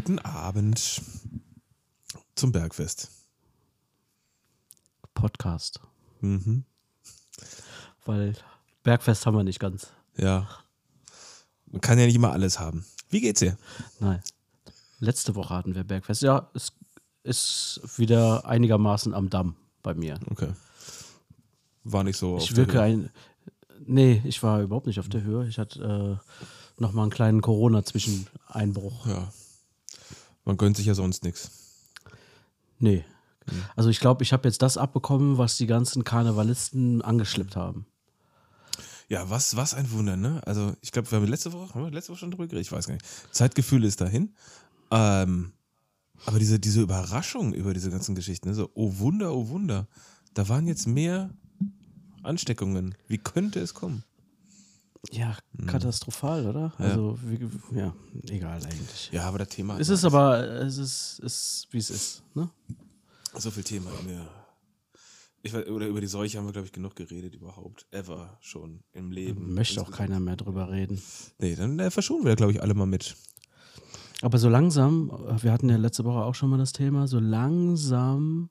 guten Abend zum Bergfest. Podcast. Mhm. Weil Bergfest haben wir nicht ganz. Ja. Man kann ja nicht immer alles haben. Wie geht's dir? Nein. Letzte Woche hatten wir Bergfest. Ja, es ist wieder einigermaßen am Damm bei mir. Okay. War nicht so. auf Ich wirke ein. Nee, ich war überhaupt nicht auf der Höhe. Ich hatte äh, nochmal einen kleinen Corona-Zwischeneinbruch. Ja. Man gönnt sich ja sonst nichts. Nee. Also ich glaube, ich habe jetzt das abbekommen, was die ganzen Karnevalisten angeschleppt haben. Ja, was, was ein Wunder, ne? Also, ich glaube, wir haben letzte Woche, haben wir letzte Woche schon drüber geredet? Ich weiß gar nicht. Zeitgefühl ist dahin. Ähm, aber diese, diese Überraschung über diese ganzen Geschichten, ne? so, oh Wunder, oh Wunder. Da waren jetzt mehr Ansteckungen. Wie könnte es kommen? Ja, katastrophal, oder? Ja. Also, wie, ja, egal eigentlich. Ja, aber das Thema. Es ist aber, es ist, ist wie es ist. Ne? So viel Thema in der. Ich oder über die Seuche haben wir, glaube ich, genug geredet überhaupt. Ever schon im Leben. Möchte auch keiner mehr drüber reden. Nee, dann äh, verschonen wir, glaube ich, alle mal mit. Aber so langsam, äh, wir hatten ja letzte Woche auch schon mal das Thema, so langsam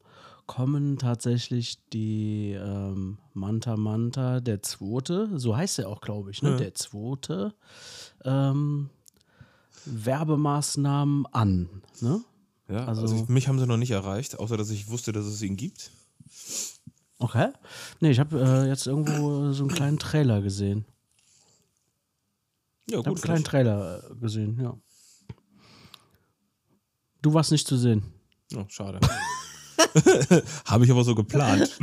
kommen tatsächlich die ähm, Manta Manta, der zweite, so heißt er auch, glaube ich, ne? Ja. der zweite, ähm, Werbemaßnahmen an. Ne? Ja, also, Also- ich, mich haben sie noch nicht erreicht, außer dass ich wusste, dass es ihn gibt. Okay. Nee, ich habe äh, jetzt irgendwo so einen kleinen Trailer gesehen. Ja, Ich habe einen gut. kleinen. Trailer äh, gesehen, ja. Du warst nicht zu sehen. Oh, schade. Habe ich aber so geplant.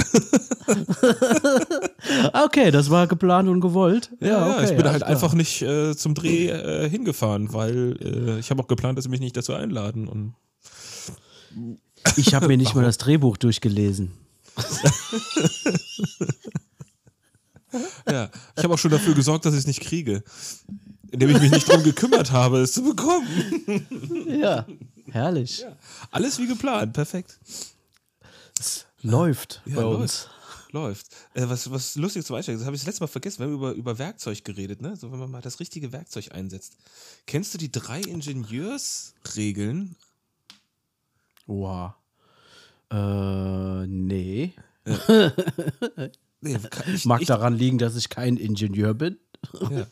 Okay, das war geplant und gewollt. Ja, okay. ich bin halt klar. einfach nicht äh, zum Dreh äh, hingefahren, weil äh, ich habe auch geplant, dass sie mich nicht dazu einladen. Und Ich habe mir nicht mal das Drehbuch durchgelesen. ja, ich habe auch schon dafür gesorgt, dass ich es nicht kriege. Indem ich mich nicht darum gekümmert habe, es zu bekommen. Ja, herrlich. Alles wie geplant, perfekt. Es läuft Ja, bei läuft. uns. Läuft. Äh, was, was lustig zum Einsteigen, das habe ich das letzte Mal vergessen, wir haben über, über Werkzeug geredet, ne? So, wenn man mal das richtige Werkzeug einsetzt. Kennst du die drei Ingenieursregeln? Wow. Äh, nee. Nee, kann ich, Mag ich, daran liegen, dass ich kein Ingenieur bin. Ja.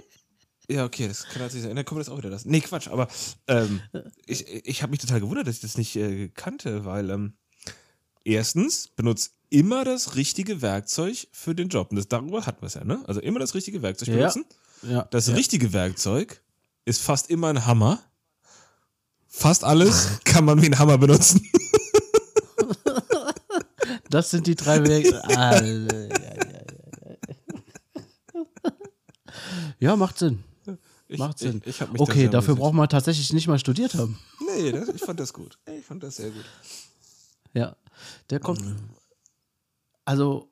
ja, okay, das kann natürlich sein. Dann kommt das auch wieder das. Nee, Quatsch, aber ähm, ich, ich habe mich total gewundert, dass ich das nicht äh, kannte, weil ähm, erstens benutzt immer das richtige Werkzeug für den Job. Und das, darüber hatten wir es ja, ne? Also immer das richtige Werkzeug Ja. benutzen. Ja. Das ja. richtige Werkzeug ist fast immer ein Hammer. Fast alles kann man wie ein Hammer benutzen. Das sind die drei Wege. Ah, ja, ja, ja, ja. ja, macht Sinn. Ich, Macht Sinn. Ich, ich okay, dafür braucht man tatsächlich nicht mal studiert haben. Nee, das, ich fand das gut. Ich fand das sehr gut. Ja, der kommt. Also,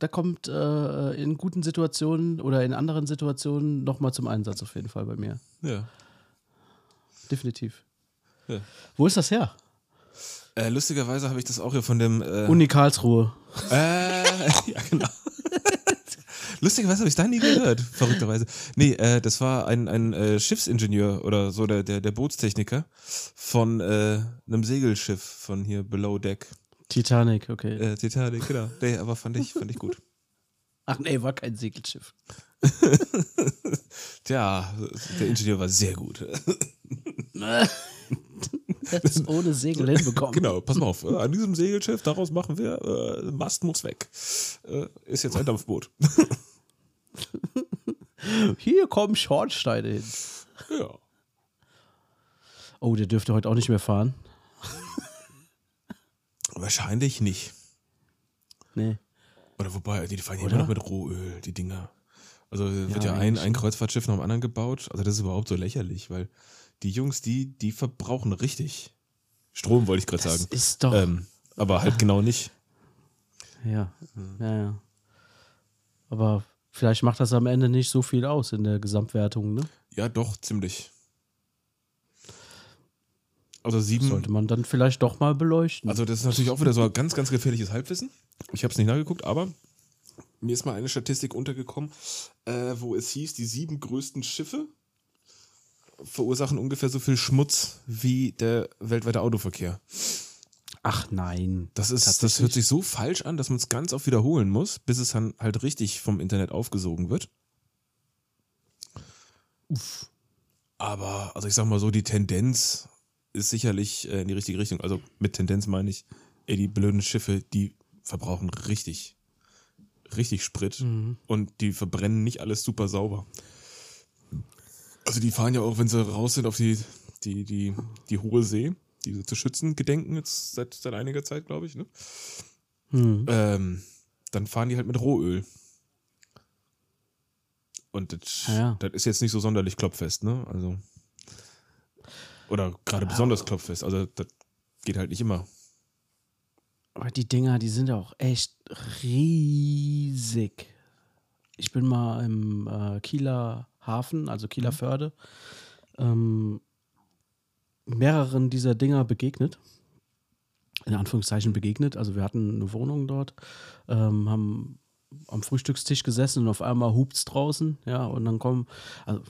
der kommt äh, in guten Situationen oder in anderen Situationen nochmal zum Einsatz auf jeden Fall bei mir. Ja. Definitiv. Ja. Wo ist das her? Äh, lustigerweise habe ich das auch hier von dem. Äh, Uni Karlsruhe. Äh, ja, genau. Lustigerweise habe ich da nie gehört, verrückterweise. Nee, äh, das war ein, ein äh, Schiffsingenieur oder so, der, der, der Bootstechniker von äh, einem Segelschiff von hier Below Deck. Titanic, okay. Äh, Titanic, genau. Nee, aber fand ich, fand ich gut. Ach nee, war kein Segelschiff. Tja, der Ingenieur war sehr gut. Das ohne Segel hinbekommen. Genau, pass mal auf. An diesem Segelschiff, daraus machen wir, äh, Mast muss weg. Äh, ist jetzt ein Dampfboot. Hier kommen Schornsteine hin. ja. Oh, der dürfte heute auch nicht mehr fahren. Wahrscheinlich nicht. Nee. Oder wobei, die fahren ja immer noch mit Rohöl, die Dinger. Also wird Ja, ja, ein, ein Kreuzfahrtschiff nach dem anderen gebaut. Also das ist überhaupt so lächerlich, weil die Jungs, die, die verbrauchen richtig. Strom wollte ich gerade sagen. ist doch. Ähm, aber halt genau nicht. Ja, ja, ja. Aber vielleicht macht das am Ende nicht so viel aus in der Gesamtwertung, ne? Ja, doch, ziemlich. Also sieben. Sollte man dann vielleicht doch mal beleuchten. Also das ist natürlich auch wieder so ein ganz, ganz gefährliches Halbwissen. Ich habe es nicht nachgeguckt, aber mir ist mal eine Statistik untergekommen, äh, wo es hieß, die sieben größten Schiffe verursachen ungefähr so viel Schmutz wie der weltweite Autoverkehr. Ach nein. Das, ist, das hört sich so falsch an, dass man es ganz oft wiederholen muss, bis es dann halt richtig vom Internet aufgesogen wird. Uff. Aber, also ich sag mal so, die Tendenz ist sicherlich äh, in die richtige Richtung. Also mit Tendenz meine ich, ey, die blöden Schiffe, die verbrauchen richtig, richtig Sprit Mhm. und die verbrennen nicht alles super sauber. Also die fahren ja auch, wenn sie raus sind auf die, die, die, die hohe See, die sie zu schützen gedenken jetzt seit, seit einiger Zeit, glaube ich, ne? Hm. ähm, dann fahren die halt mit Rohöl. Und das, Ja, ja. das ist jetzt nicht so sonderlich klopffest, ne? Also. Oder gerade besonders klopffest. Also, das geht halt nicht immer. Aber die Dinger, die sind ja auch echt riesig. Ich bin mal im äh, Kieler Hafen, also Kieler Mhm. Förde, ähm, mehreren dieser Dinger begegnet. In Anführungszeichen begegnet. Also wir hatten eine Wohnung dort, ähm, haben am Frühstückstisch gesessen und auf einmal hupt's draußen, ja, und dann kommen, also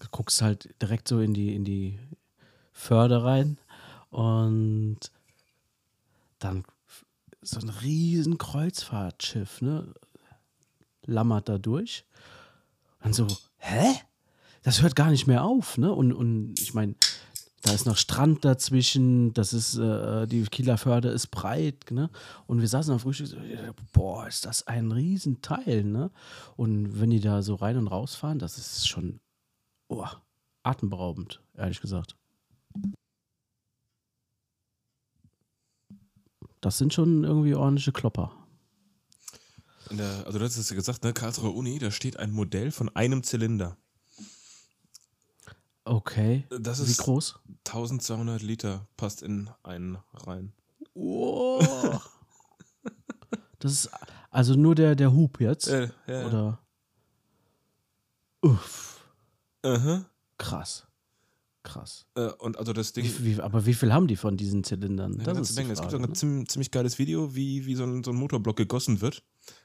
du guckst halt direkt so in die, in die Förde rein und dann so ein riesen Kreuzfahrtschiff, ne? Lammert da durch. Und so, hä? Das hört gar nicht mehr auf, ne? Und, und ich meine, da ist noch Strand dazwischen, das ist, äh, die Kieler Förde ist breit, ne? Und wir saßen am Frühstück, so, boah, ist das ein Riesenteil, ne? Und wenn die da so rein und raus fahren, das ist schon oh, atemberaubend, ehrlich gesagt. Das sind schon irgendwie ordentliche Klopper. In der, also, du hast es ja gesagt, ne? Karlsruher Uni, da steht ein Modell von einem Zylinder. Okay. Das Wie ist groß? 1200 Liter, passt in einen rein. Oh. Das ist also nur der, der Hub jetzt? Äh, ja. Oder? Uff, Aha. krass. Krass. Äh, und also das Ding. Wie, wie, aber wie viel haben die von diesen Zylindern? Ja, das ist ganze die Menge. Es gibt Frage, auch ein ne? ziemlich, ziemlich geiles Video, wie, wie so, ein, so ein Motorblock gegossen wird.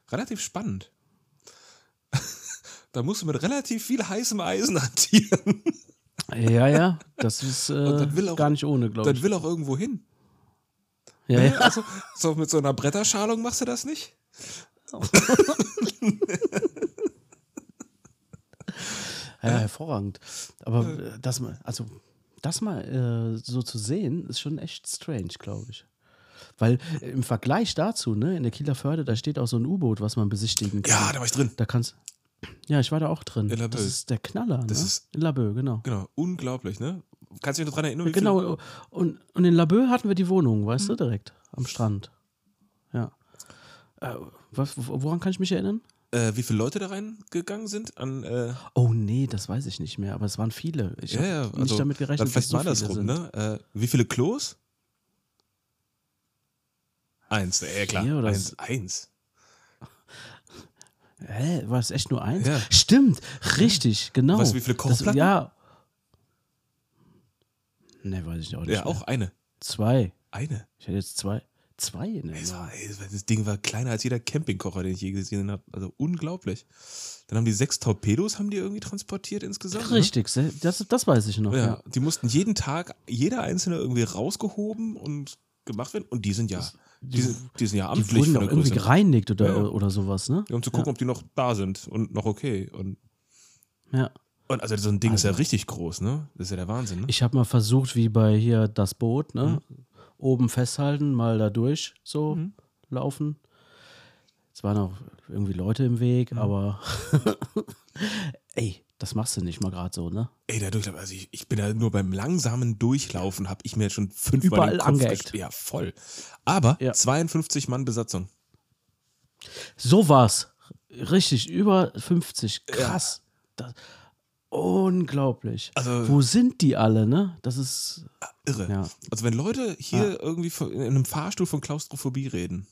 Relativ spannend. da musst du mit relativ viel heißem Eisen hantieren. Ja, ja, das ist äh, das will auch- gar nicht ohne, glaube Das ich. will auch irgendwo hin. Ja, ja. Also, so mit so einer Bretterschalung machst du das nicht? Ja, hervorragend. Aber äh, das mal, also das mal äh, so zu sehen, ist schon echt strange, glaube ich. Weil äh, im Vergleich dazu, ne, in der Kieler Förde, da steht auch so ein U-Boot, was man besichtigen kann. Ja, da war ich drin. Da kannst Ja, ich war da auch drin. In. Das ist der Knaller, Das ne? ist- in Laboe, genau. Genau, unglaublich, ne? Kannst du dich noch dran erinnern? wie Genau. Und, und in Laboe hatten wir die Wohnung, weißt Mhm. du, direkt am Strand. Ja. Äh, was, woran kann ich mich erinnern? Äh, wie viele Leute da reingegangen sind? An, äh, Oh nee, das weiß ich nicht mehr, aber es waren viele. Ich ja, habe ja, nicht also, damit gerechnet, dann dass so mal viele andersrum, sind. ne? Äh, wie viele Klos? Eins, ja klar. Eins, eins. Hä, war es echt nur eins? Ja. Stimmt, richtig, genau. Weißt du, wie viele Das, Kochplatten? ja. Ne, weiß ich auch nicht. Ja, mehr. auch eine. Zwei. Eine. Ich hätte jetzt zwei. Zwei in der Das, war, ey, das das Ding war kleiner als jeder Campingkocher, den ich je gesehen habe. Also unglaublich. Dann haben die sechs Torpedos, haben die irgendwie transportiert insgesamt. Richtig, se- das, das weiß ich noch. Ne? Ja. Ja, die mussten jeden Tag, jeder einzelne irgendwie rausgehoben und gemacht werden. Und die sind ja, die, sind, die sind ja Die amtlich wurden von auch der irgendwie Größe. gereinigt oder, Ja, ja. oder sowas, ne? Ja, um zu gucken, ob die noch da sind und noch okay. Und, Ja. und also so ein Ding ist ja Also. richtig groß, ne? Das ist ja der Wahnsinn, ne? Ich habe mal versucht, wie bei hier das Boot, ne? Oben festhalten, mal da durch so Mhm. laufen. Es waren auch irgendwie Leute im Weg, Mhm. aber ey, das machst du nicht mal gerade so, ne? Ey, der Durchlauf, also ich, ich bin ja nur beim langsamen Durchlaufen, habe ich mir schon fünfmal Überall den Kopf angeeckt. Ja, voll. Aber Ja. 52 Mann Besatzung. So war's. Richtig, über 50. Krass. Das, unglaublich. Also- Wo sind die alle, ne? Das ist. Irre. Ja. Also wenn Leute hier irgendwie von, in einem Fahrstuhl von Klaustrophobie reden.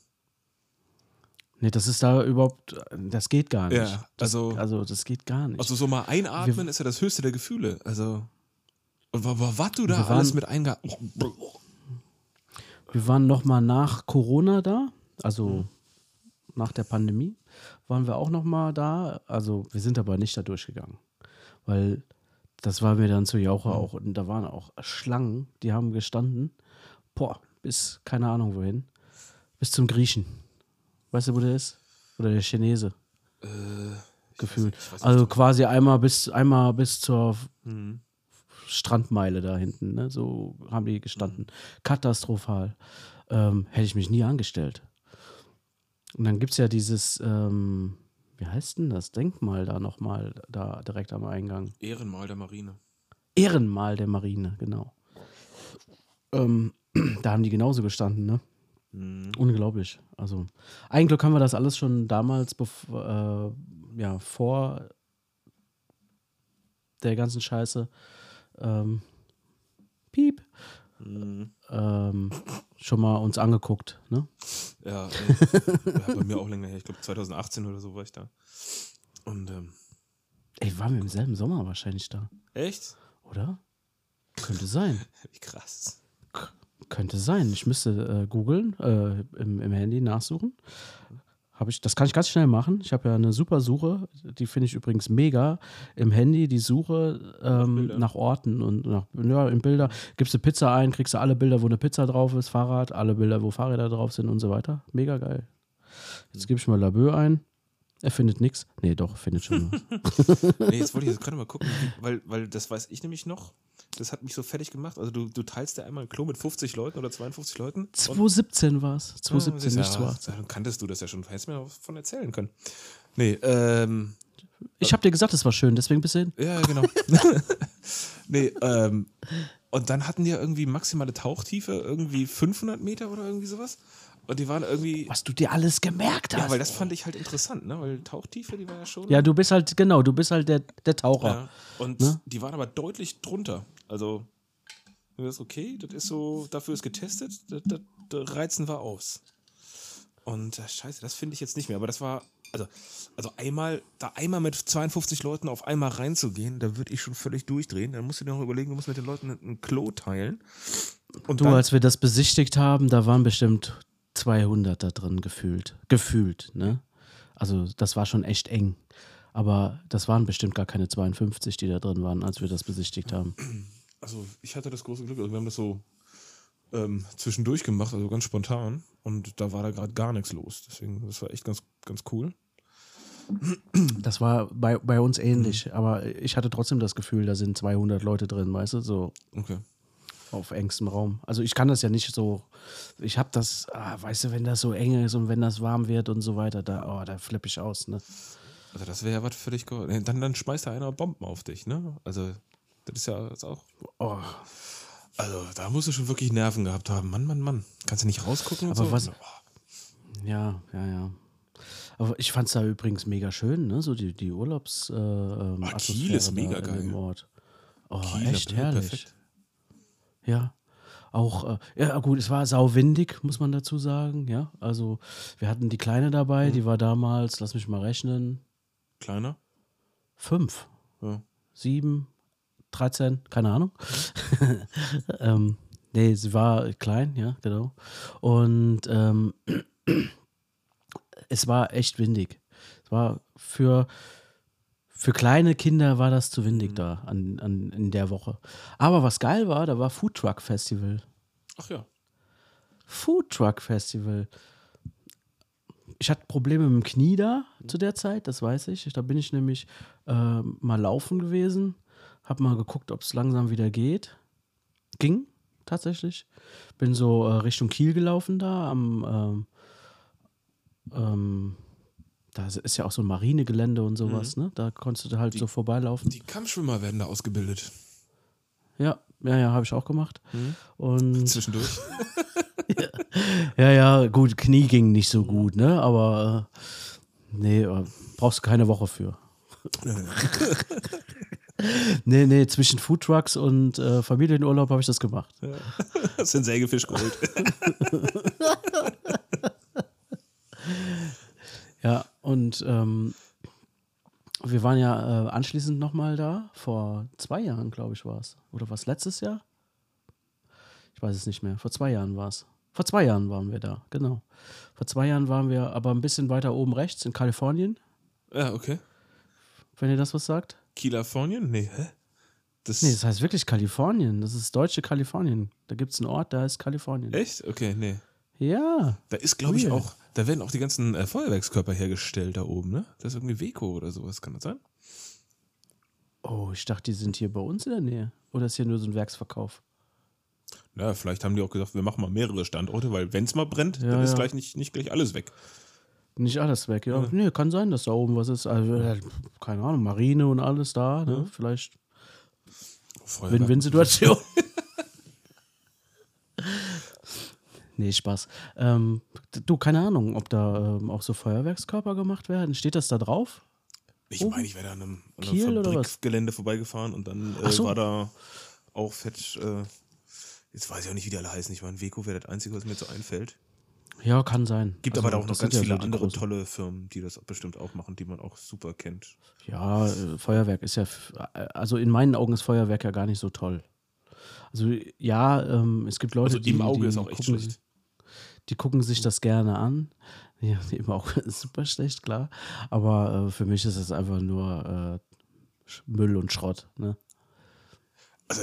Nee, das ist da überhaupt. Das geht gar nicht. Ja, also, Also, das geht gar nicht. also so mal einatmen ist ja das höchste der Gefühle. Also was du da Wir waren- alles mit einge... Wir waren noch mal nach Corona da, also nach der Pandemie waren wir auch noch mal da. Also wir sind aber nicht da durchgegangen, weil Das war mir dann zu Jauche auch. Und da waren auch Schlangen, die haben gestanden. Boah, bis, keine Ahnung wohin. Bis zum Griechen. Weißt du, wo der ist? Oder der Chinese, Äh, gefühlt. weiß nicht, also quasi einmal bis, einmal bis zur Mhm. Strandmeile da hinten. Ne? So haben die gestanden. Mhm. Katastrophal. Ähm, hätte ich mich nie angestellt. Und dann gibt es ja dieses, ähm, wie heißt denn das Denkmal da nochmal, da direkt am Eingang. Ehrenmal der Marine. Ehrenmal der Marine, genau. Ähm, da haben die genauso gestanden, ne? Mhm. Unglaublich. Also, ein Glück haben wir das alles schon damals, äh, ja, vor der ganzen Scheiße, ähm, piep, Mhm. ähm, schon mal uns angeguckt, ne? Ja, ja, bei mir auch länger her. Ich glaube 2018 oder so war ich da. Und ähm, Ey, waren wir im selben Sommer wahrscheinlich da, echt? oder? Könnte sein. Wie krass. K könnte sein. Ich müsste äh, googeln, äh, im, im Handy nachsuchen. Hab ich, das kann ich ganz schnell machen. Ich habe ja eine super Suche, die finde ich übrigens mega. Im Handy die Suche ähm, nach Orten und nach ja, in Bilder. Gibst du Pizza ein, kriegst du alle Bilder, wo eine Pizza drauf ist, Fahrrad, alle Bilder, wo Fahrräder drauf sind und so weiter. Mega geil. Jetzt gebe ich mal Labö ein. Er findet nichts. Nee, doch, findet schon. was. Nee, jetzt wollte ich jetzt gerade mal gucken, weil, weil das weiß ich nämlich noch. Das hat mich so fertig gemacht. Also du, du teilst ja einmal ein Klo mit 50 Leuten oder 52 Leuten. und- 2017 war es. 2017, ja, nicht 2018. Dann kanntest du das ja schon. Hättest mir davon erzählen können. Nee, ähm, Ich habe dir gesagt, es war schön, deswegen bist du hin. ja, genau. nee, ähm, und dann hatten die ja irgendwie maximale Tauchtiefe, irgendwie 500 Meter oder irgendwie sowas. Und die waren irgendwie. Was du dir alles gemerkt hast. Ja, weil das fand ich halt interessant, ne? Weil Tauchtiefe, die war ja schon. Ja, du bist halt, genau, du bist halt der, der Taucher. Ja, und Ne? die waren aber deutlich drunter. Also, das ist okay, das ist so, dafür ist getestet, das, das, das reizen wir aus. Und äh, scheiße, das finde ich jetzt nicht mehr. Aber das war, also, also einmal, da einmal mit 52 Leuten auf einmal reinzugehen, da würde ich schon völlig durchdrehen. Dann musst du dir noch überlegen, du musst mit den Leuten ein, ein Klo teilen. Und Du, dann, als wir das besichtigt haben, da waren bestimmt 200 da drin gefühlt. Gefühlt, ne? Also, das war schon echt eng. Aber das waren bestimmt gar keine 52, die da drin waren, als wir das besichtigt haben. also ich hatte das große Glück, also wir haben das so ähm, zwischendurch gemacht, also ganz spontan. Und da war da gerade gar nichts los. Deswegen, das war echt ganz, ganz cool. Das war bei, bei uns ähnlich. Aber ich hatte trotzdem das Gefühl, da sind 200 Leute drin, weißt du, so Okay. Auf engstem Raum. Also, ich kann das ja nicht so. Ich habe das, ah, weißt du, wenn das so eng ist und wenn das warm wird und so weiter, da, oh, da flippe ich aus, ne? Also das wäre ja was völlig ge- nee, dann, dann schmeißt da einer Bomben auf dich, ne? Also, das ist ja das auch. Oh. Also, da musst du schon wirklich Nerven gehabt haben. Mann, Mann, Mann. Kannst du nicht rausgucken? Aber so? was- Oh, Ja, ja, ja. Aber ich fand es da übrigens mega schön, ne? So die, die Urlaubs. Äh, ähm, Ah, Kiel ist mega geil. Ort. Oh, Kiel, echt herrlich. perfekt. Ja. Auch, äh, ja, gut, es war sauwindig, muss man dazu sagen, ja. Also, wir hatten die Kleine dabei, Mhm. die war damals, lass mich mal rechnen, Kleiner? fünf, Ja. sieben, 13, keine Ahnung. Ähm, nee, sie war klein, ja, genau. Und ähm, es war echt windig. Es war für, für kleine Kinder war das zu Mhm. windig da an, an, in der Woche. Aber was geil war, da war Food Truck Festival. Ach ja. Food Truck Festival. Ich hatte Probleme mit dem Knie da zu der Zeit, das weiß ich. Da bin ich nämlich ähm, mal laufen gewesen, habe mal geguckt, ob es langsam wieder geht. Ging tatsächlich. Bin so äh, Richtung Kiel gelaufen da am ähm, ähm, da ist ja auch so ein Marinegelände und sowas, ne? Da konntest du halt so vorbeilaufen. Die Kampfschwimmer werden da ausgebildet. Ja, ja, ja, habe ich auch gemacht. Und Zwischendurch. Ja, ja, gut, Knie ging nicht so gut, ne? Aber äh, nee, äh, brauchst du keine Woche für. nee, nee, zwischen Foodtrucks und äh, Familienurlaub habe ich das gemacht. Hast den Sägefisch geholt. Ja, und ähm, wir waren ja äh, anschließend nochmal da, vor zwei Jahren, glaube ich, war es. Oder was, letztes Jahr? Ich weiß es nicht mehr. Vor zwei Jahren war es. Vor zwei Jahren waren wir da, genau. Vor zwei Jahren waren wir aber ein bisschen weiter oben rechts in Kalifornien, ja, okay. wenn ihr das was sagt. Kalifornien? Nee, hä? Das, Nee, das heißt wirklich Kalifornien. Das ist deutsche Kalifornien. Da gibt es einen Ort, der heißt Kalifornien. echt? Okay, nee. Ja. Da ist, glaube ich, auch, da werden auch die ganzen äh, Feuerwerkskörper hergestellt da oben, ne? Das ist irgendwie Weco oder sowas, kann das sein? Oh, ich dachte, die sind hier bei uns in der Nähe. Oder ist hier nur so ein Werksverkauf? Ja, vielleicht haben die auch gesagt, wir machen mal mehrere Standorte, weil wenn es mal brennt, Ja, dann ist ja. gleich nicht, nicht gleich alles weg. Nicht alles weg, ja. Nee, kann sein, dass da oben was ist. Also, äh, keine Ahnung, Marine und alles da. Ne? Vielleicht. Win-Win-Situation. nee, Spaß. Ähm, du, keine Ahnung, ob da ähm, auch so Feuerwerkskörper gemacht werden. Steht das da drauf? Ich meine, ich wäre da an einem, an einem Kiel oder was? Fabrikgelände vorbeigefahren und dann äh, so. war da auch fett, äh, jetzt weiß ich auch nicht, wie die alle heißen. Ich meine, Weco wäre das Einzige, was mir jetzt so einfällt. Ja, kann sein. Gibt Also, aber da auch noch ganz ja viele so andere großen. tolle Firmen, die das bestimmt auch machen, die man auch super kennt. Ja, äh, Feuerwerk ist ja, äh, also in meinen Augen ist Feuerwerk ja gar nicht so toll. Also ja, ähm, es gibt Leute, Also die, im Auge die ist auch echt gucken, schlecht. Die gucken sich das gerne an. Ja, Auge ist super schlecht, klar. Aber äh, für mich ist es einfach nur äh, Müll und Schrott. Ne? Also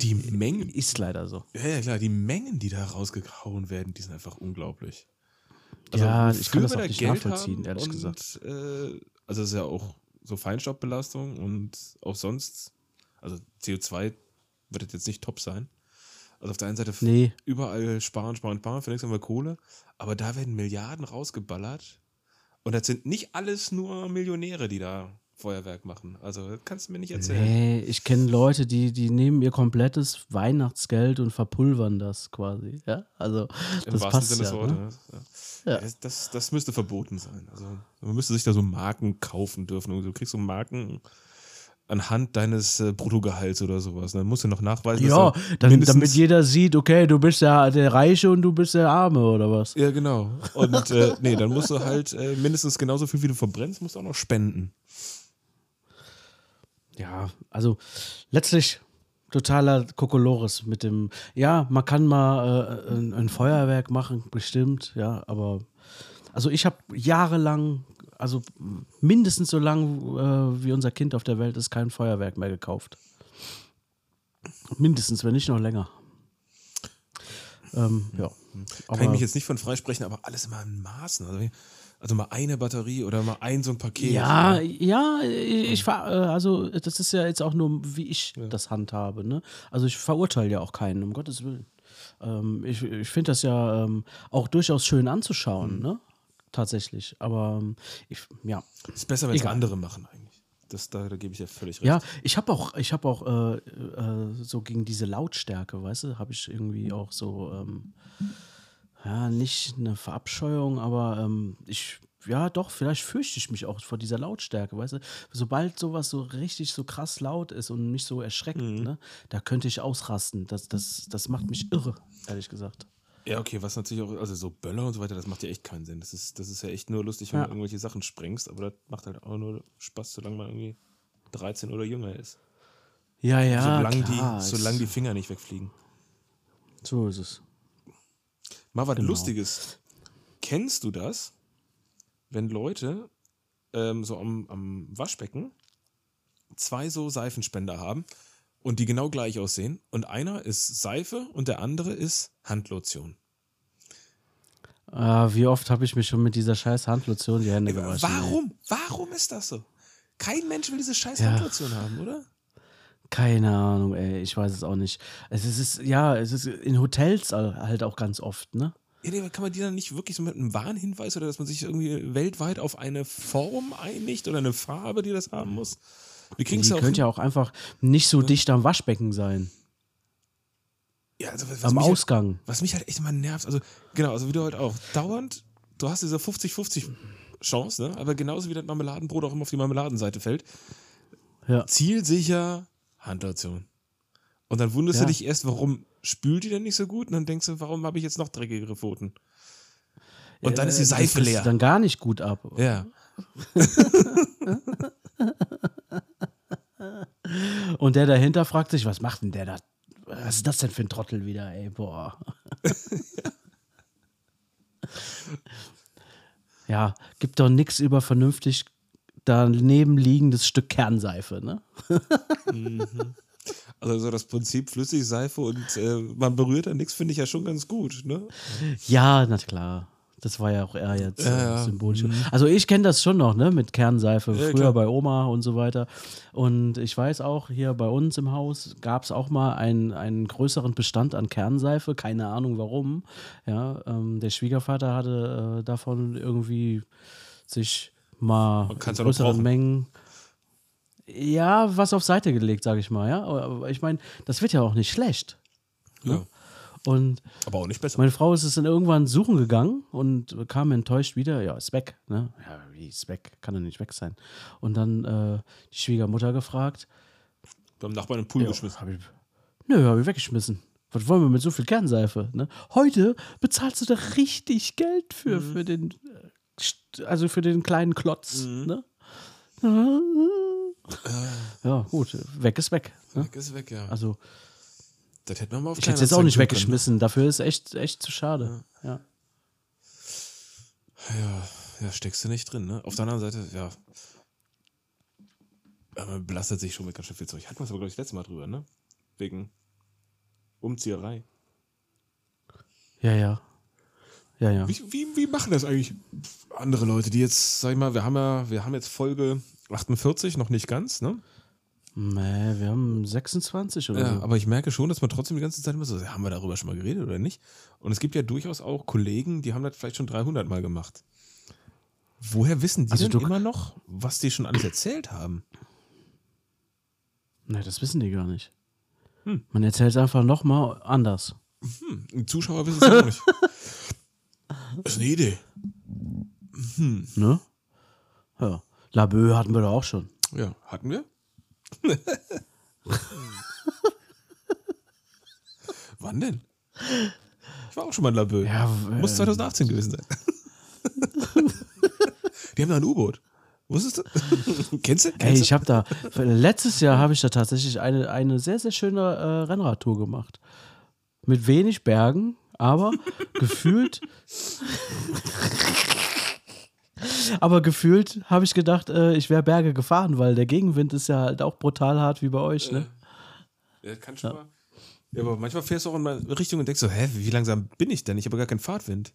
die Mengen, Ist leider so. ja, ja klar, die Mengen, die da rausgehauen werden, die sind einfach unglaublich. ja, ich kann das auch da nicht Geld nachvollziehen, ehrlich und, gesagt. Äh, also es ist ja auch so Feinstaubbelastung und auch sonst, also CO2 wird jetzt nicht top sein. Also auf der einen Seite Nee. überall sparen, sparen, sparen, für nichts haben wir Kohle, aber da werden Milliarden rausgeballert und das sind nicht alles nur Millionäre, die da Feuerwerk machen. Also das kannst du mir nicht erzählen. Nee, ich kenne Leute, die, die nehmen ihr komplettes Weihnachtsgeld und verpulvern das quasi. Ja, also Im das wahrsten passt Sinne des ja. Wortes. Ne? Ja. Ja. Das, das, das müsste verboten sein. Also man müsste sich da so Marken kaufen dürfen. Du kriegst so Marken anhand deines äh, Bruttogehalts oder sowas. Dann musst du noch nachweisen, Ja, dass du dann, damit jeder sieht, okay, du bist der, der Reiche und du bist der Arme oder was? Ja, genau. Und äh, nee, dann musst du halt äh, mindestens genauso viel, wie du verbrennst, musst du auch noch spenden. Ja, also letztlich totaler Kokolores mit dem, ja, man kann mal äh, ein, ein Feuerwerk machen, bestimmt, ja, aber also ich habe jahrelang, also mindestens so lang äh, wie unser Kind auf der Welt ist, kein Feuerwerk mehr gekauft. Mindestens, wenn nicht noch länger. Ähm, ja. Kann ich mich jetzt nicht von freisprechen, aber alles immer in Maßen. Also, also mal eine Batterie oder mal ein so ein Paket. Ja, ja, ich ver äh, also das ist ja jetzt auch nur, wie ich das handhabe. Ne? Also ich verurteile ja auch keinen, um Gottes Willen. Ähm, ich ich finde das ja ähm, auch durchaus schön anzuschauen, ne? Tatsächlich. Aber ähm, ich, ja. Ist besser, wenn es andere machen eigentlich. Das, da, da gebe ich ja völlig recht. Ja, ich habe auch, ich habe auch äh, äh, so gegen diese Lautstärke, weißt du, habe ich irgendwie auch so, ähm, ja, nicht eine Verabscheuung, aber ähm, ich, ja, doch, vielleicht fürchte ich mich auch vor dieser Lautstärke, weißt du. Sobald sowas so richtig so krass laut ist und mich so erschreckt, ne, da könnte ich ausrasten. Das, das, das macht mich irre, ehrlich gesagt. Ja, okay, was natürlich auch, also so Böller und so weiter, das macht ja echt keinen Sinn. Das ist, das ist ja echt nur lustig, wenn Ja. du irgendwelche Sachen sprengst, aber das macht halt auch nur Spaß, solange man irgendwie 13 oder jünger ist. Ja, ja, solange, klar, die, solange die Finger nicht wegfliegen. so ist es. Mal was Genau. Lustiges. Kennst du das, wenn Leute ähm, so am, am Waschbecken zwei so Seifenspender haben und die genau gleich aussehen und einer ist Seife und der andere ist Handlotion? Ah, wie oft habe ich mich schon mit dieser scheiß Handlotion die Hände gewaschen? ey. Warum? Warum ist das so? Kein Mensch will diese scheiß Ja. Handlotion haben, oder? Keine Ahnung, ey, ich weiß es auch nicht. Es ist, es ist ja, es ist in Hotels halt auch ganz oft, ne? Ja, nee, aber kann man die dann nicht wirklich so mit einem Warnhinweis oder dass man sich irgendwie weltweit auf eine Form einigt oder eine Farbe, die das haben muss? Wir kriegen es Die ja auch. könnte ja auch einfach nicht so dicht am Waschbecken sein. ja, also was Am mich halt- Ausgang. Was mich halt echt immer nervt, also genau, also wie du halt auch dauernd, du hast diese 50-50 Chance, ne? aber genauso wie das Marmeladenbrot auch immer auf die Marmeladenseite fällt, Ja. zielsicher Handlotion. Und dann wunderst Ja. du dich erst, warum spült die denn nicht so gut? Und dann denkst du, warum habe ich jetzt noch dreckigere Pfoten? Und dann ist die Äh, Seife leer. dann gar nicht gut ab. Ja. Und der dahinter fragt sich, was macht denn der da? Was ist das denn für ein Trottel wieder, ey? Boah. ja, gibt doch nichts über vernünftig daneben liegendes Stück Kernseife, ne? Also so das Prinzip Flüssigseife und äh, man berührt da nichts, finde ich ja schon ganz gut, ne? Ja, na klar. Das war ja auch eher jetzt Ja, äh, ja. symbolisch. Also ich kenne das schon noch, ne, mit Kernseife, Ja, früher klar. bei Oma und so weiter. Und ich weiß auch, hier bei uns im Haus gab es auch mal einen, einen größeren Bestand an Kernseife, keine Ahnung warum. Ja, ähm, der Schwiegervater hatte äh, davon irgendwie sich mal in größeren. Mengen ja, was auf Seite gelegt, sage ich mal, ja. Aber- Aber ich meine, das wird ja auch nicht schlecht. Ja. Und Aber auch nicht besser. meine Frau ist es dann irgendwann suchen gegangen und kam enttäuscht wieder. Ja, ist weg. Ne? Ja, wie ist weg? Kann doch nicht weg sein. Und dann äh, die Schwiegermutter gefragt. Beim Nachbarn im Pool Ja, geschmissen. hab ich, nö, habe ich weggeschmissen. Was wollen wir mit so viel Kernseife? Ne? Heute bezahlst du da richtig Geld für, Mhm. für den, äh, also für den kleinen Klotz. Mhm. Ne? Ja, gut, weg ist weg. Ne? Weg ist weg, ja. Also, das hätten wir mal auf ich hätte es jetzt auch nicht tun können, weggeschmissen. Dafür ist echt, echt zu schade. Ja. Ja, ja, steckst du nicht drin, ne? Auf der anderen Seite, ja. ja man belastet sich schon mit ganz schön viel Zeug. Hatten wir es aber, glaube ich, das letzte Mal drüber, ne? Wegen Umzieherei. Ja, ja. Ja, ja. Wie, wie, wie machen das eigentlich andere Leute, die jetzt, sag ich mal, wir haben ja, wir haben jetzt Folge 48, noch nicht ganz, ne? Nee, wir haben 26 oder Ja, so. aber ich merke schon, dass man trotzdem die ganze Zeit immer so, haben wir darüber schon mal geredet oder nicht? Und es gibt ja durchaus auch Kollegen, die haben das vielleicht schon 300 Mal gemacht. Woher wissen die Also denn immer noch, was die schon alles erzählt haben? Nee, das wissen die gar nicht. Hm. Man erzählt es einfach nochmal anders. Die Zuschauer wissen es auch nicht. Das ist eine Idee. Ne? Ja. Labö hatten wir doch auch schon. Ja, hatten wir? Wann denn? Ich war auch schon mal in Laboe. Ja, Muss 2018 gewesen sein. Die haben da ein U-Boot. Wusstest du? Kennst du? Ey, Kennst ich habe da, letztes Jahr habe ich da tatsächlich eine, eine sehr, sehr schöne äh, Rennradtour gemacht. Mit wenig Bergen, aber gefühlt. Aber gefühlt habe ich gedacht, äh, ich wäre Berge gefahren, weil der Gegenwind ist ja halt auch brutal hart wie bei euch, ne? Ja, kann schon mal. Ja, aber manchmal fährst du auch in meine Richtung und denkst so, hä, wie langsam bin ich denn? Ich habe gar keinen Fahrtwind.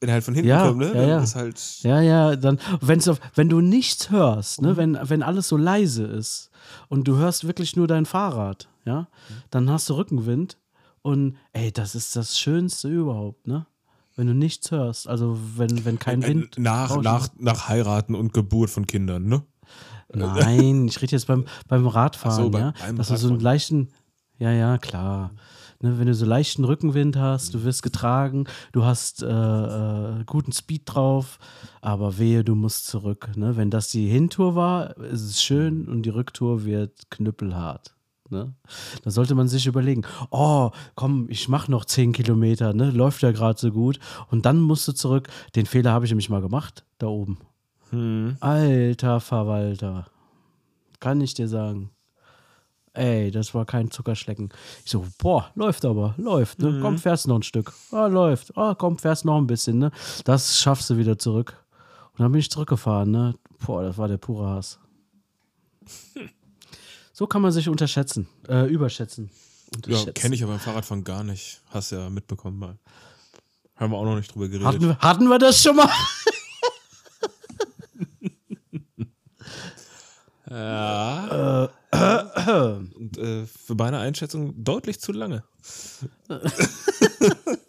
Wenn halt von hinten Ja, kommt, ne? ja, ja. halt. Ja, ja, dann, wenn's auf, wenn du nichts hörst, Mhm. ne, wenn, wenn alles so leise ist und du hörst wirklich nur dein Fahrrad, ja, dann hast du Rückenwind und ey, das ist das Schönste überhaupt, ne? Wenn du nichts hörst, also wenn, wenn kein Wind. nach, rauscht. nach, nach Heiraten und Geburt von Kindern, ne? Nein, ich rede jetzt beim, beim Radfahren, so, beim- ja. beim Dass du so einen leichten, ja, ja, klar. Ne, wenn du so leichten Rückenwind hast, du wirst getragen, du hast äh, äh, guten Speed drauf, aber wehe, du musst zurück. Ne? Wenn das die Hintour war, ist es schön und die Rücktour wird knüppelhart. Ne? Da sollte man sich überlegen, oh, komm, ich mach noch 10 Kilometer, ne? läuft ja gerade so gut. Und dann musst du zurück. Den Fehler habe ich nämlich mal gemacht, da oben. Alter Verwalter. Kann ich dir sagen. Ey, das war kein Zuckerschlecken. Ich so, boah, läuft aber, läuft, ne? Komm, fährst noch ein Stück. Ah, läuft. Ah, komm, fährst noch ein bisschen, ne? Das schaffst du wieder zurück. Und dann bin ich zurückgefahren, ne? Boah, das war der pure Hass. So kann man sich unterschätzen, äh, überschätzen. Ja, kenne ich aber beim Fahrradfahren gar nicht. Hast ja mitbekommen mal. Haben wir auch noch nicht drüber geredet. Hatten wir, hatten wir das schon mal? Ja. Und äh, für meine Einschätzung deutlich zu lange.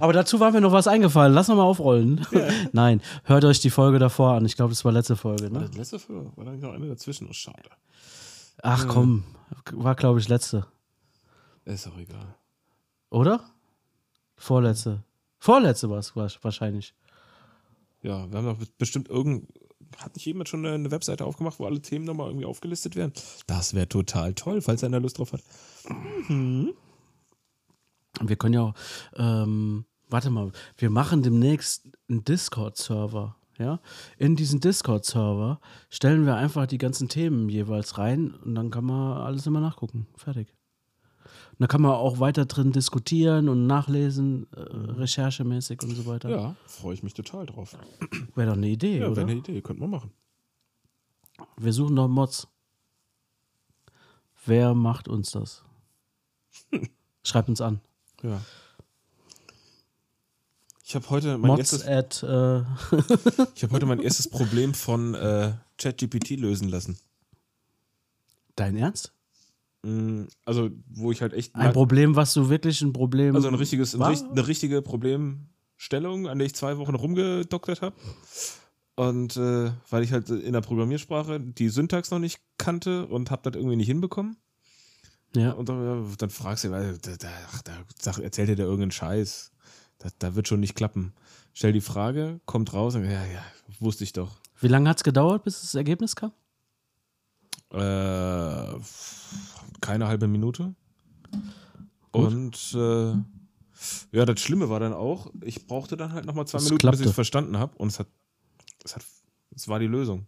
Aber dazu war mir noch was eingefallen. Lass noch mal aufrollen. Nein, hört euch die Folge davor an. Ich glaube, das war letzte Folge, ne? Das letzte Folge war dann noch eine dazwischen. Oh, schade. Ach komm, war glaube ich letzte, Ist auch egal. oder? Vorletzte. Vorletzte war es wahrscheinlich. Ja, wir haben doch bestimmt irgend. Hat nicht jemand schon eine Webseite aufgemacht, wo alle Themen nochmal irgendwie aufgelistet werden? Das wäre total toll, falls einer Lust drauf hat. Wir können ja auch, ähm, warte mal, wir machen demnächst einen Discord-Server. Ja? In diesen Discord-Server stellen wir einfach die ganzen Themen jeweils rein und dann kann man alles immer nachgucken. Fertig. Und da kann man auch weiter drin diskutieren und nachlesen, äh, recherchemäßig und so weiter. Ja, freue ich mich total drauf. Wäre doch eine Idee, Ja, oder? wäre eine Idee, könnten wir machen. Wir suchen noch Mods. Wer macht uns das? Schreibt uns an. Ja. Ich habe heute mein Mods erstes, at äh, ich habe heute mein erstes Problem von äh, ChatGPT lösen lassen. Dein Ernst? Mm, Also, wo ich halt echt Ein Problem, was du wirklich ein Problem. also ein richtiges, ein, eine richtige Problemstellung, an der ich zwei Wochen rumgedoktert habe. Und äh, weil ich halt in der Programmiersprache die Syntax noch nicht kannte und habe das irgendwie nicht hinbekommen. Ja. Und dann, ja, dann fragst du, weil da, da, da erzählt dir der irgendeinen Scheiß. Da, da wird schon nicht klappen. Stell die Frage, kommt raus und ja, ja, wusste ich doch. Wie lange hat es gedauert, bis das Ergebnis kam? Äh, keine halbe Minute. Und äh, ja, das Schlimme war dann auch, ich brauchte dann halt nochmal zwei Es Minuten, bis klappte. ich es verstanden habe. Und es hat, es hat, es war die Lösung.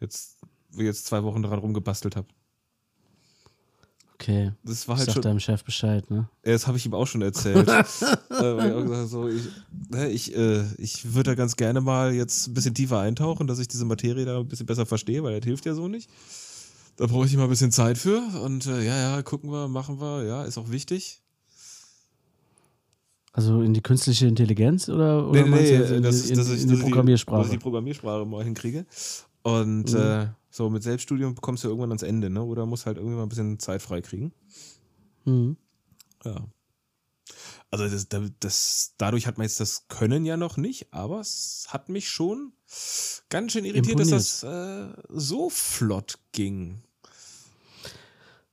Jetzt, wie ich jetzt zwei Wochen daran rumgebastelt habe. Okay. Das war Ich halt sag schon. deinem Chef Bescheid, ne? Ja, Das habe ich ihm auch schon erzählt. äh, ich auch gesagt, so, ich ne, ich, äh, ich würde da ganz gerne mal jetzt ein bisschen tiefer eintauchen, dass ich diese Materie da ein bisschen besser verstehe, weil das hilft ja so nicht. Da brauche ich mal ein bisschen Zeit für. Und äh, ja, ja, gucken wir, machen wir. Ja, ist auch wichtig. Also in die künstliche Intelligenz oder, oder in, dass die- ich- in, dass ich- in dass die ich Programmiersprache? Dass ich die Programmiersprache mal hinkriege. Und Mhm. äh, so mit Selbststudium kommst du irgendwann ans Ende, ne? Oder musst halt irgendwie mal ein bisschen Zeit frei kriegen. Mhm. Ja. Also das, das, dadurch hat man jetzt das Können ja noch nicht, aber es hat mich schon ganz schön irritiert, Imponiert. dass das äh, so flott ging.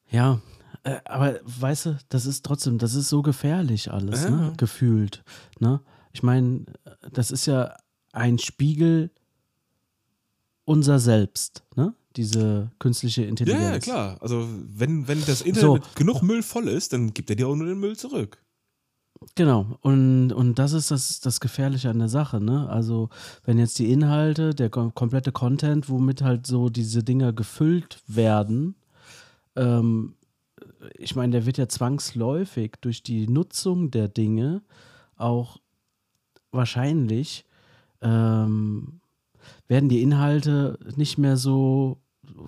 Ja, äh, aber weißt du, das ist trotzdem, das ist so gefährlich alles, Ja. ne? gefühlt. Ne? Ich meine, das ist ja ein Spiegel unser Selbst, ne? diese künstliche Ja, Intelligenz. ja, klar. Also wenn, wenn das Internet mit genug Müll voll ist, dann gibt er dir auch nur den Müll zurück. Genau, und, und das ist das, das Gefährliche an der Sache, ne? Also, wenn jetzt die Inhalte, der kom komplette Content, womit halt so diese Dinger gefüllt werden, ähm, ich meine, der wird ja zwangsläufig durch die Nutzung der Dinge auch wahrscheinlich ähm, werden die Inhalte nicht mehr so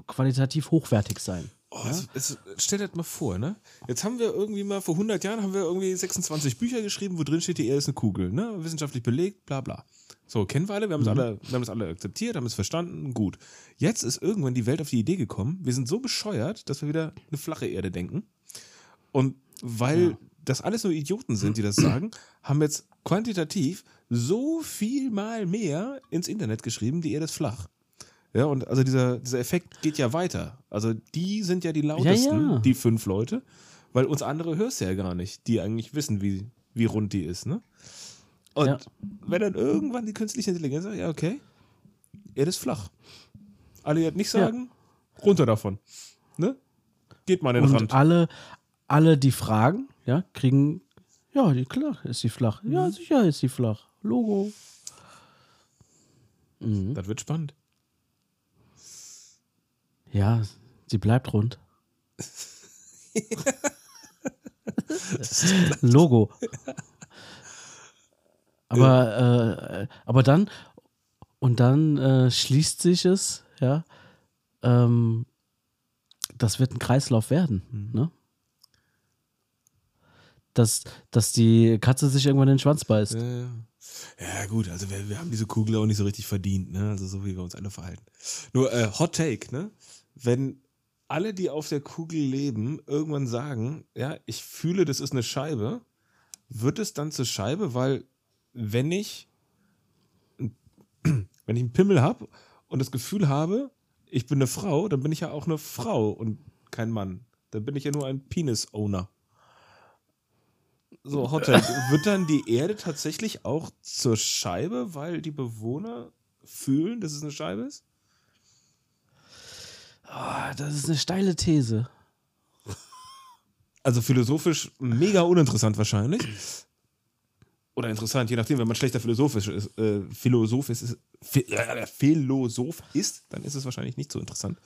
qualitativ hochwertig sein. Oh, es, es, stell dir das mal vor, ne? Jetzt haben wir irgendwie mal, vor 100 Jahren haben wir irgendwie 26 Bücher geschrieben, wo drin steht, die Erde ist eine Kugel, ne? Wissenschaftlich belegt, bla bla. So, kennen wir alle, wir haben es alle, wir haben es alle akzeptiert, haben es verstanden, gut. Jetzt ist irgendwann die Welt auf die Idee gekommen, wir sind so bescheuert, dass wir wieder eine flache Erde denken. Und weil das alles nur Idioten sind, die das sagen, haben jetzt quantitativ so viel mal mehr ins Internet geschrieben, die Erde ist flach. Ja, und also dieser, dieser Effekt geht ja weiter. Also die sind ja die lautesten, ja. die fünf Leute, weil uns andere hörst du ja gar nicht, die eigentlich wissen, wie, wie rund die ist, ne? Und Ja. wenn dann irgendwann die künstliche Intelligenz sagt, ja, okay, Erde ist flach. Alle, das nicht sagen, runter davon. Ne? Geht mal an den Und Rand. alle, alle, die fragen, ja, kriegen, ja, die klar ist die flach. Mhm. Ja, sicher ist die flach. Logo. Mhm. Das wird spannend. Ja, sie bleibt rund. Logo. Aber, äh, aber dann, und dann äh, schließt sich es, ja, ähm, das wird ein Kreislauf werden, ne? Dass, dass die Katze sich irgendwann in den Schwanz beißt. Ja, ja gut, also wir, wir haben diese Kugel auch nicht so richtig verdient, ne? Also so wie wir uns alle verhalten. Nur äh, Hot Take, ne? Wenn alle, die auf der Kugel leben, irgendwann sagen, ja, ich fühle, das ist eine Scheibe, wird es dann zur Scheibe, weil wenn ich wenn ich einen Pimmel habe und das Gefühl habe, ich bin eine Frau, dann bin ich ja auch eine Frau und kein Mann. Dann bin ich ja nur ein Penis-Owner. So, Hot Take. Wird dann die Erde tatsächlich auch zur Scheibe, weil die Bewohner fühlen, dass es eine Scheibe ist? Ah, das ist eine steile These. Also philosophisch mega uninteressant wahrscheinlich. Oder interessant, je nachdem, wenn man schlechter Philosophisch ist, äh, Philosoph ist, Phi- äh, Philosoph ist, dann ist es wahrscheinlich nicht so interessant.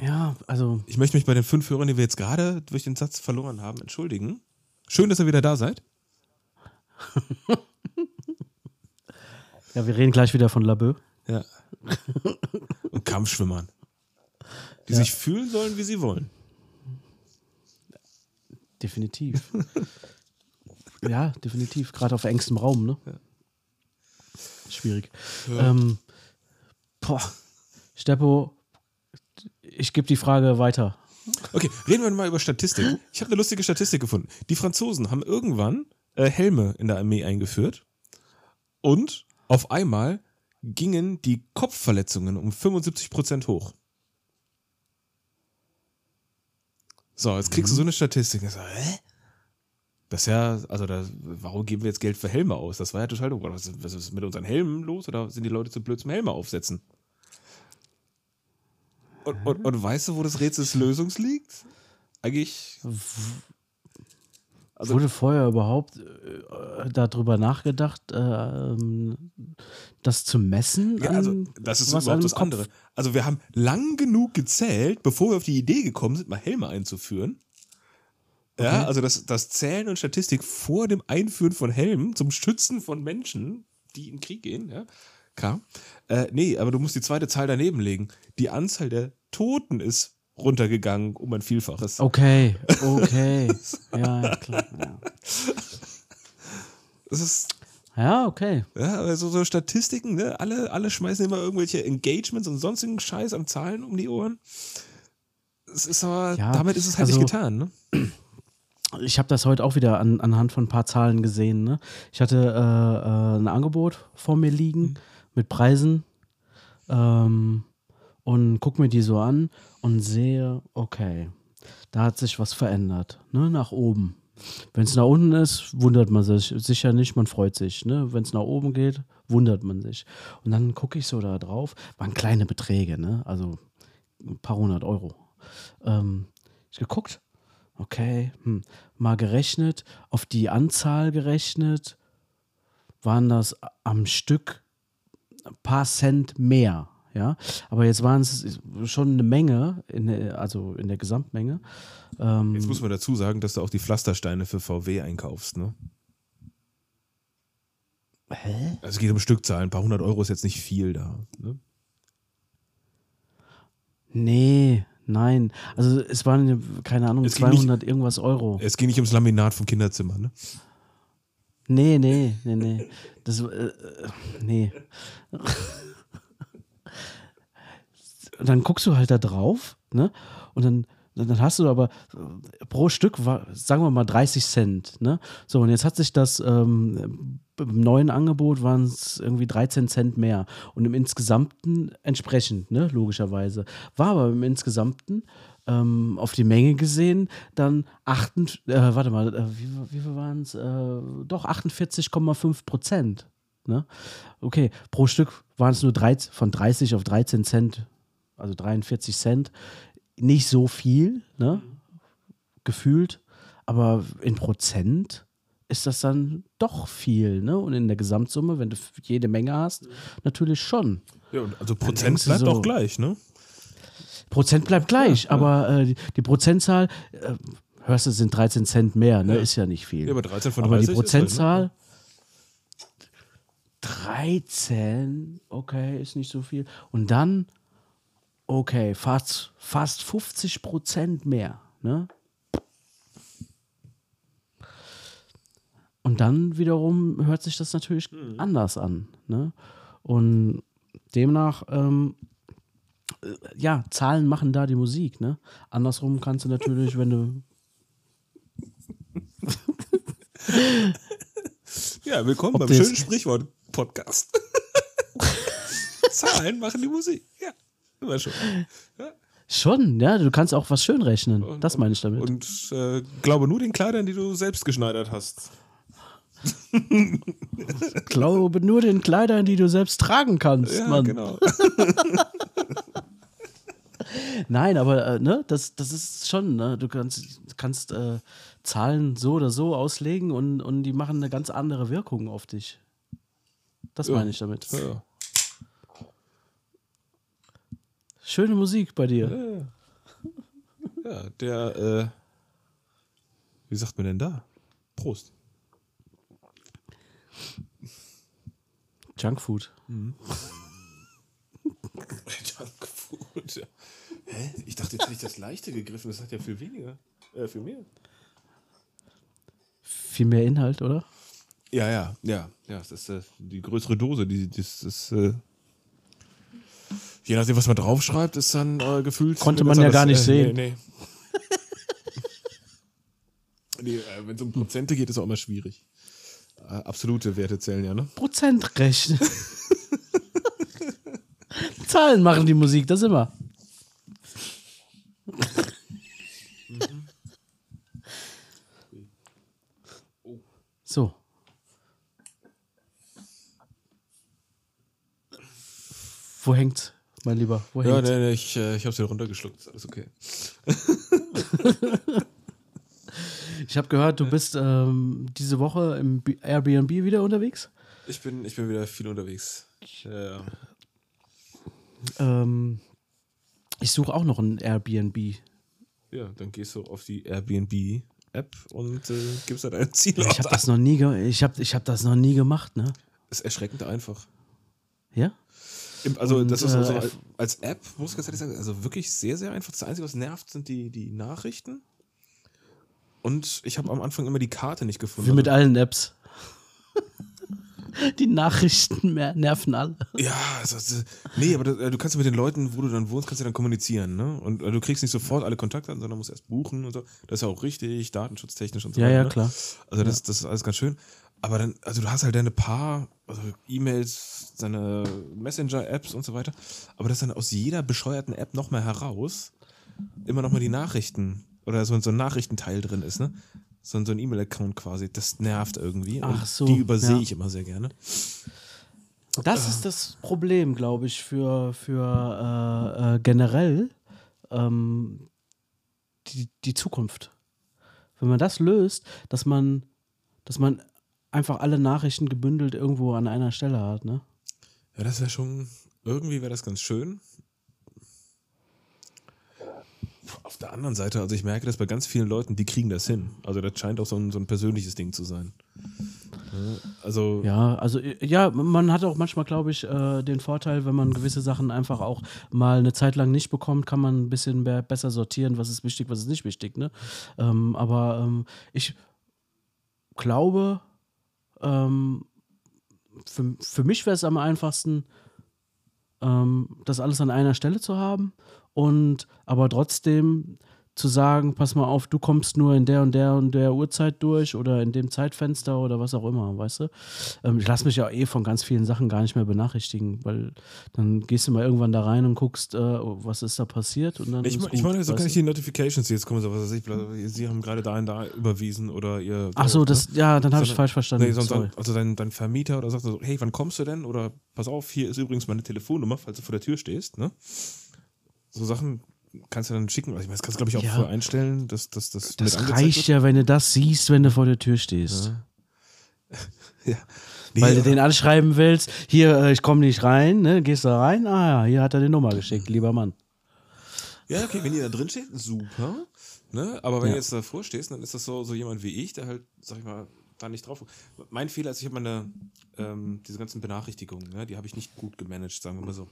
Ja, also Ich möchte mich bei den fünf Hörern, die wir jetzt gerade durch den Satz verloren haben, entschuldigen. Schön, dass ihr wieder da seid. Ja, wir reden gleich wieder von Labö. Ja. und Kampfschwimmern. Die Ja. sich fühlen sollen, wie sie wollen. Definitiv. ja, definitiv. Gerade auf engstem Raum, ne? Schwierig. Ähm, boah. Steppo, ich gebe die Frage weiter. Okay, reden wir mal über Statistik. Ich habe eine lustige Statistik gefunden. Die Franzosen haben irgendwann äh, Helme in der Armee eingeführt und auf einmal gingen die Kopfverletzungen um 75% hoch. So, jetzt kriegst du so eine Statistik. Hä? Das ist ja, also da, warum geben wir jetzt Geld für Helme aus? Das war ja total doof. Was ist mit unseren Helmen los? Oder sind die Leute zu blöd zum Helme aufsetzen? Und, und, und weißt du, wo das Rätsels Lösungs liegt? Eigentlich. Also- Wurde vorher überhaupt äh, darüber nachgedacht, äh, das zu messen? Ja, also, das ist was überhaupt das Kopf? andere. Also, wir haben lang genug gezählt, bevor wir auf die Idee gekommen sind, mal Helme einzuführen. Ja, Okay. also das, das Zählen und Statistik vor dem Einführen von Helmen zum Schützen von Menschen, die in den Krieg gehen, ja, kam. Äh, nee, aber du musst die zweite Zahl daneben legen. Die Anzahl der Toten ist runtergegangen um ein Vielfaches. Okay, okay. ja, klar. Ja. Das ist, ja, okay. ja, also so Statistiken, ne? Alle, alle schmeißen immer irgendwelche Engagements und sonstigen Scheiß an Zahlen um die Ohren. Es ist aber, Ja, damit ist es halt also- nicht getan, ne? Ich habe das heute auch wieder an, anhand von ein paar Zahlen gesehen. Ne? Ich hatte äh, äh, ein Angebot vor mir liegen mit Preisen ähm, und gucke mir die so an und sehe, okay, da hat sich was verändert, ne? nach oben. Wenn es nach unten ist, wundert man sich sicher nicht, man freut sich. Ne? Wenn es nach oben geht, wundert man sich. Und dann gucke ich so da drauf, waren kleine Beträge, ne? also ein paar hundert Euro. Ähm, ich geguckt, okay, hm, mal gerechnet, auf die Anzahl gerechnet, waren das am Stück paar Cent mehr. Ja, aber jetzt waren es schon eine Menge, in der, also in der Gesamtmenge. Ähm, Jetzt muss man dazu sagen, dass du auch die Pflastersteine für VW einkaufst, ne? hä? Also es geht um Stückzahlen. Ein paar hundert Euro ist jetzt nicht viel da. Ne? Nee, nein. Also es waren, keine Ahnung, Es ging nicht- 200 irgendwas Euro. Es ging nicht ums Laminat vom Kinderzimmer, ne? Nee, nee, nee, nee. Das, äh, äh, nee. Und dann guckst du halt da drauf, ne? Und dann, dann hast du aber äh, pro Stück, sagen wir mal 30 Cent, ne? So, und jetzt hat sich das ähm, im neuen Angebot waren es irgendwie 13 Cent mehr. Und im Insgesamten entsprechend, ne? Logischerweise. War aber im Insgesamten ähm, auf die Menge gesehen dann 8, äh, warte mal, äh, wie, wie viel waren es? Äh, doch 48,5 Prozent. Ne? Okay, pro Stück waren es nur 13, von 30 auf 13 Cent, also 43 Cent. Nicht so viel, ne? gefühlt, aber in Prozent ist das dann doch viel. Ne? Und in der Gesamtsumme, wenn du jede Menge hast, natürlich schon. Ja, also Prozent bleibt so- auch gleich, ne? Prozent bleibt gleich, aber äh, die, die Prozentzahl, äh, hörst du, sind 13 Cent mehr, ne? Ja. ist ja nicht viel. Ja, aber 13 von aber 30 die ist halt, Prozentzahl, 13, okay, ist nicht so viel. Und dann, okay, fast, fast 50 Prozent mehr, ne? Und dann wiederum hört sich das natürlich anders an. Ne? Und demnach, ähm, äh, ja, Zahlen machen da die Musik. Ne? Andersrum kannst du natürlich, wenn du. Ja, willkommen Ob beim schönen Sprichwort-Podcast. Zahlen machen die Musik. Ja, immer schon. Schon, ja, du kannst auch was schön rechnen. Und- Das meine ich damit. Und äh, glaube nur den Kleidern, die du selbst geschneidert hast. Glaube nur den Kleidern, die du selbst tragen kannst, Ja, Mann. genau. Nein, aber äh, ne, das, das ist schon, ne? Du kannst, kannst äh, Zahlen so oder so auslegen und, und die machen eine ganz andere Wirkung auf dich. Das Ja. meine ich damit. Ja. Schöne Musik bei dir. Ja, ja der, äh, wie sagt man denn da? Prost. Junkfood. Junkfood. Hä? Ich dachte, jetzt hätte ich das leichte gegriffen. Das hat ja viel weniger. Äh, viel mehr. Viel mehr Inhalt, oder? Ja, ja, ja. Ja, das ist äh, die größere Dose. Die, das ist. Äh, je nachdem, was man draufschreibt, ist dann äh, gefühlt. Konnte man ja gar nicht sehen. Nee, nee. nee äh, Wenn es um Prozente geht, ist auch immer schwierig. Äh, absolute Werte zählen ja, ne? Prozent rechnen. Zahlen machen die Musik, das immer. So. Wo hängt's, mein Lieber? Wo Ja, hängt's? nee, nee, ich, äh, ich hab's wieder runtergeschluckt. Ist alles okay. Ich habe gehört, du bist ähm, diese Woche im Airbnb wieder unterwegs. Ich bin, ich bin wieder viel unterwegs. Ich, äh, Ähm, ich suche auch noch ein Airbnb. ja, dann gehst du auf die Airbnb-App und äh, gibst da dein Ziel Ich habe das noch nie, ich habe, ich habe das noch nie gemacht, ne? Ist erschreckend einfach. Ja? Also, Und, das ist so, so äh, als, App, muss ich ganz ehrlich sagen, also wirklich sehr, sehr einfach. Das Einzige, was nervt, sind die, die Nachrichten. Und ich habe am Anfang immer die Karte nicht gefunden. Wie mit Also, allen Apps. Die Nachrichten nerven alle. ja, also, also, nee, aber das, äh, du kannst ja mit den Leuten, wo du dann wohnst, kannst du dann kommunizieren, ne? Und äh, du kriegst nicht sofort alle Kontakte, sondern musst erst buchen und so. Das ist ja auch richtig, datenschutztechnisch und so Ja, weiter. ja, ne? klar. Also das, das ist alles ganz schön. Aber dann, also du hast halt deine paar also E-Mails, deine Messenger-Apps und so weiter. Aber das dann aus jeder bescheuerten App nochmal heraus immer nochmal die Nachrichten oder so, so ein Nachrichtenteil drin ist, ne? So, ein- so ein E-Mail-Account quasi. Das nervt irgendwie. Ach und so, die übersehe ja. ich immer sehr gerne. Das ist das Problem, glaube ich, für, für äh, äh, generell ähm, die, die Zukunft. Wenn man das löst, dass man, dass man einfach alle Nachrichten gebündelt irgendwo an einer Stelle hat, ne? Ja, das wäre schon, irgendwie wäre das ganz schön. Auf der anderen Seite, also ich merke das bei ganz vielen Leuten, die kriegen das hin. Also das scheint auch so ein, so ein persönliches Ding zu sein. Ja, Also, Ja, also ja, man hat auch manchmal, glaube ich, äh, den Vorteil, wenn man gewisse Sachen einfach auch mal eine Zeit lang nicht bekommt, kann man ein bisschen mehr, besser sortieren, was ist wichtig, was ist nicht wichtig. Ne? Ähm, aber ähm, ich glaube, ähm, für, für mich wäre es am einfachsten, ähm, das alles an einer Stelle zu haben und aber trotzdem zu sagen, pass mal auf, du kommst nur in der und der und der Uhrzeit durch oder in dem Zeitfenster oder was auch immer, weißt du? Ähm, ich lasse mich ja eh von ganz vielen Sachen gar nicht mehr benachrichtigen, weil dann gehst du mal irgendwann da rein und guckst, äh, was ist da passiert und dann ich, mein- ich gut, meine, so kann ich die Notifications, jetzt kommen, so was weiß ich, Sie haben gerade da und da überwiesen oder ihr. Ach so, das, ja, dann habe ich falsch verstanden. Nee, sonst, also dein, dein Vermieter oder sagt so, hey, wann kommst du denn? Oder pass auf, hier ist übrigens meine Telefonnummer, falls du vor der Tür stehst. Ne? So Sachen kannst du dann schicken. Also ich meine, das kannst du, glaube ich, auch Ja. vorher einstellen, dass dass das Das angezeigt reicht ja, wenn du das siehst, wenn du vor der Tür stehst. Ja. Nee, Weil du den anschreiben willst, hier, äh, ich komme nicht rein, ne? gehst da rein, ah ja, hier hat er die Nummer geschickt, lieber Mann. Ja, okay, wenn die da drin steht, super. Ne? Aber wenn Ja. du jetzt davor stehst, dann ist das so, so jemand wie ich, der halt, sag ich mal, da nicht drauf. Mein Fehler ist, ich habe meine, ähm, diese ganzen Benachrichtigungen, ne? die habe ich nicht gut gemanagt, sagen wir mal so.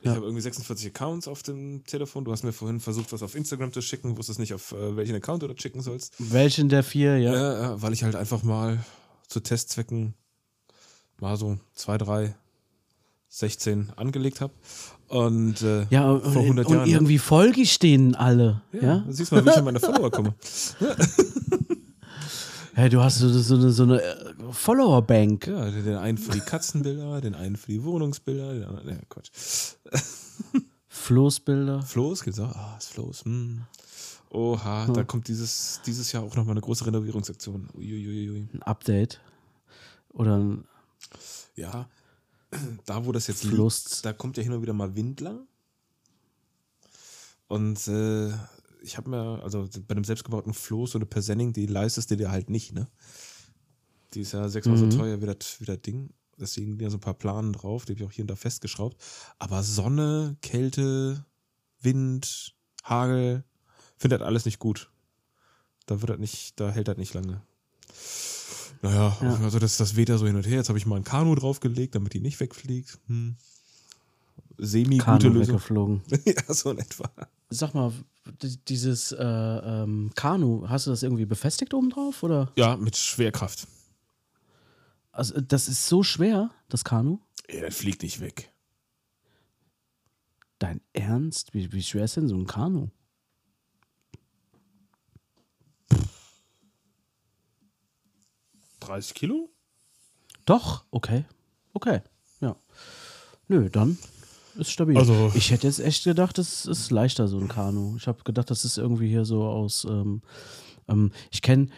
Ich Ja. habe irgendwie 46 Accounts auf dem Telefon. Du hast mir vorhin versucht, was auf Instagram zu schicken, wusstest nicht, auf äh, welchen Account du das schicken sollst. Welchen der vier, ja? Ja, ja, weil ich halt einfach mal zu Testzwecken mal so zwei, drei, 16 angelegt habe. Und äh, Ja, und, vor 100 und Jahren. ne? irgendwie folge ich denen alle. Ja, ja? Du siehst mal, wie ich an meine Follower komme. du hast so, so eine, so eine äh, Follower-Bank. Ja, den einen für die Katzenbilder, den einen für die Wohnungsbilder, den anderen, ja, Quatsch. Floßbilder. Floß, gibt's auch? Ah, ist Floß. Hm. Oha, da kommt dieses, dieses Jahr auch nochmal eine große Renovierungsaktion. Uiuiui. Ein Update. Oder ein Ja, da wo das jetzt Fluss. liegt, da kommt ja hin und wieder mal Wind lang. Und äh, ich habe mir, also bei einem selbstgebauten Floß so eine Persenning, die leistest du dir halt nicht, ne? Die ist ja sechsmal Mhm. so teuer wie das, wie das Ding. Deswegen liegen ja so ein paar Planen drauf, die habe ich auch hier und da festgeschraubt. Aber Sonne, Kälte, Wind, Hagel, finde das alles nicht gut. Da wird das nicht, da hält das nicht lange. Naja, Ja. also das, das weht ja so hin und her. Jetzt habe ich mal ein Kanu draufgelegt, damit die nicht wegfliegt. Hm. semi-gute Lösung. weggeflogen. ja, so in etwa. Sag mal, dieses äh, ähm, Kanu, hast du das irgendwie befestigt oben drauf? Oder? Ja, mit Schwerkraft. Also, das ist so schwer, das Kanu. Ey, das fliegt nicht weg. Dein Ernst? Wie, wie schwer ist denn so ein Kanu? Äh, 30 Kilo? Doch, okay. Okay, ja. Nö, dann ist stabil. Also- ich hätte jetzt echt gedacht, das ist leichter, so ein Kanu. Ich habe gedacht, das ist irgendwie hier so aus. Ähm, ähm, ich kenne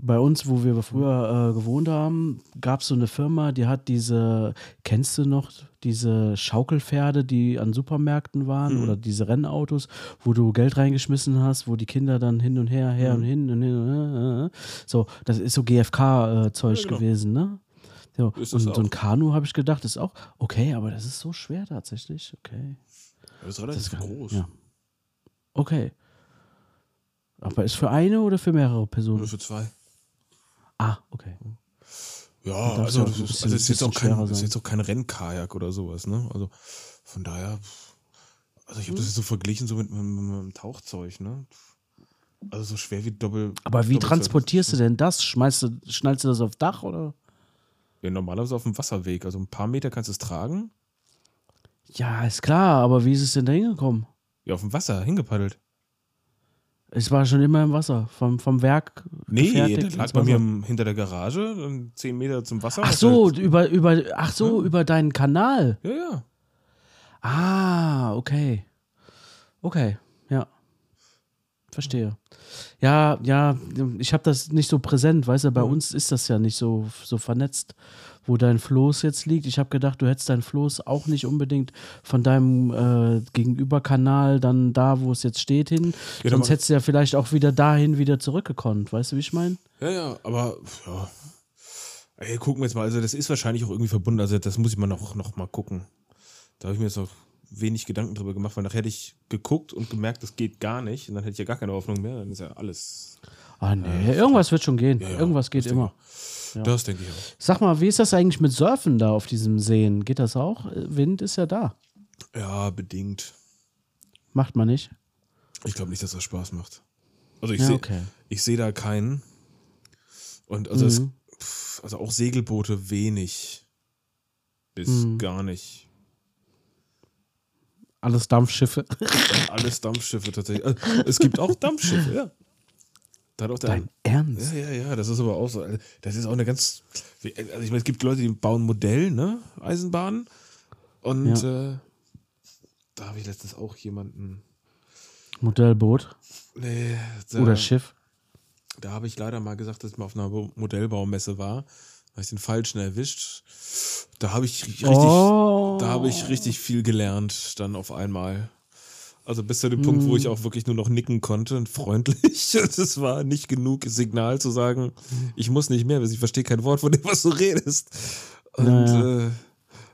bei uns, wo wir früher äh, gewohnt haben, gab es so eine Firma, die hat diese, kennst du noch, diese Schaukelpferde, die an Supermärkten waren oder diese Rennautos, wo du Geld reingeschmissen hast, wo die Kinder dann hin und her, her und hin und hin. Und her, äh, so, das ist so GFK-Zeug Ja, genau. gewesen, ne? So, und so ein. Kanu habe ich gedacht, ist auch okay, aber das ist so schwer tatsächlich. Okay. Das ist relativ Das groß. Ja. Okay. Aber ist für eine oder für mehrere Nur Personen? für zwei. Ah, okay. Ja, also das ein ist, bisschen- also ist jetzt bisschen auch kein, ist jetzt auch kein Rennkajak oder sowas, ne? Also von daher, also ich habe das jetzt so verglichen so mit, mit, mit einem Tauchzeug, ne? Also so schwer wie Doppel. Aber wie Doppelzeug. transportierst du denn das? Schmeißt du, schnallst du das auf Dach oder? Ja, normalerweise auf dem Wasserweg. Also ein paar Meter kannst du es tragen. Ja, ist klar, aber wie ist es denn da hingekommen? Ja, auf dem Wasser hingepaddelt. Es war schon immer im Wasser, vom, vom Werk. Nee, das lag bei mir im, hinter der Garage, zehn Meter zum Wasser. Ach so, heißt- über, über, ach so, über deinen Kanal. Ja, ja. Ah, okay. Okay, ja. Verstehe. Ja, ja, ich habe das nicht so präsent, weißt du, bei uns ist das ja nicht so, so vernetzt, wo dein Floß jetzt liegt. Ich habe gedacht, du hättest dein Floß auch nicht unbedingt von deinem äh, Gegenüberkanal dann da, wo es jetzt steht, hin. Ja, Sonst hättest du ja vielleicht auch wieder dahin wieder zurückgekonnt. Weißt du, wie ich meine? Ja, ja, aber ja. Ey, gucken wir jetzt mal. Also, das ist wahrscheinlich auch irgendwie verbunden. Also, das muss ich mal noch, noch mal gucken. Da habe ich mir jetzt noch wenig Gedanken drüber gemacht, weil nachher hätte ich geguckt und gemerkt, das geht gar nicht. Und dann hätte ich ja gar keine Hoffnung mehr. Dann ist ja alles. Ah, nee, irgendwas wird schon gehen. Ja, ja, irgendwas geht immer. ich. Das denke ich auch. Sag mal, wie ist das eigentlich mit Surfen da auf diesem Seen? Geht das auch? Äh, Wind ist ja da. Ja, bedingt. Macht man nicht? Ich glaube nicht, dass das Spaß macht. Also, ich Ja, sehe okay. ich sehe da keinen. Und also, es, Mhm. pff, also auch Segelboote wenig. Bis Mhm. gar nicht. Alles Dampfschiffe. Alles Dampfschiffe tatsächlich. Also, es gibt auch Dampfschiffe, ja. Da hat auch der, Dein Ernst? Ja, ja, ja, das ist aber auch so. Also, Das ist auch eine ganz. Also ich meine, es gibt Leute, die bauen Modell, ne? Eisenbahnen. Und äh, da habe ich letztens auch jemanden. Modellboot Nee, da, oder Schiff. da habe ich leider mal gesagt, dass ich mal auf einer Modellbaumesse war. Habe ich den falschen erwischt. Da habe ich richtig, Oh. da habe ich richtig viel gelernt, dann auf einmal. Also bis zu dem Punkt, wo Hm. ich auch wirklich nur noch nicken konnte und freundlich. Das war nicht genug Signal zu sagen, ich muss nicht mehr, weil ich verstehe kein Wort von dem, was du redest. Und Ja, Äh,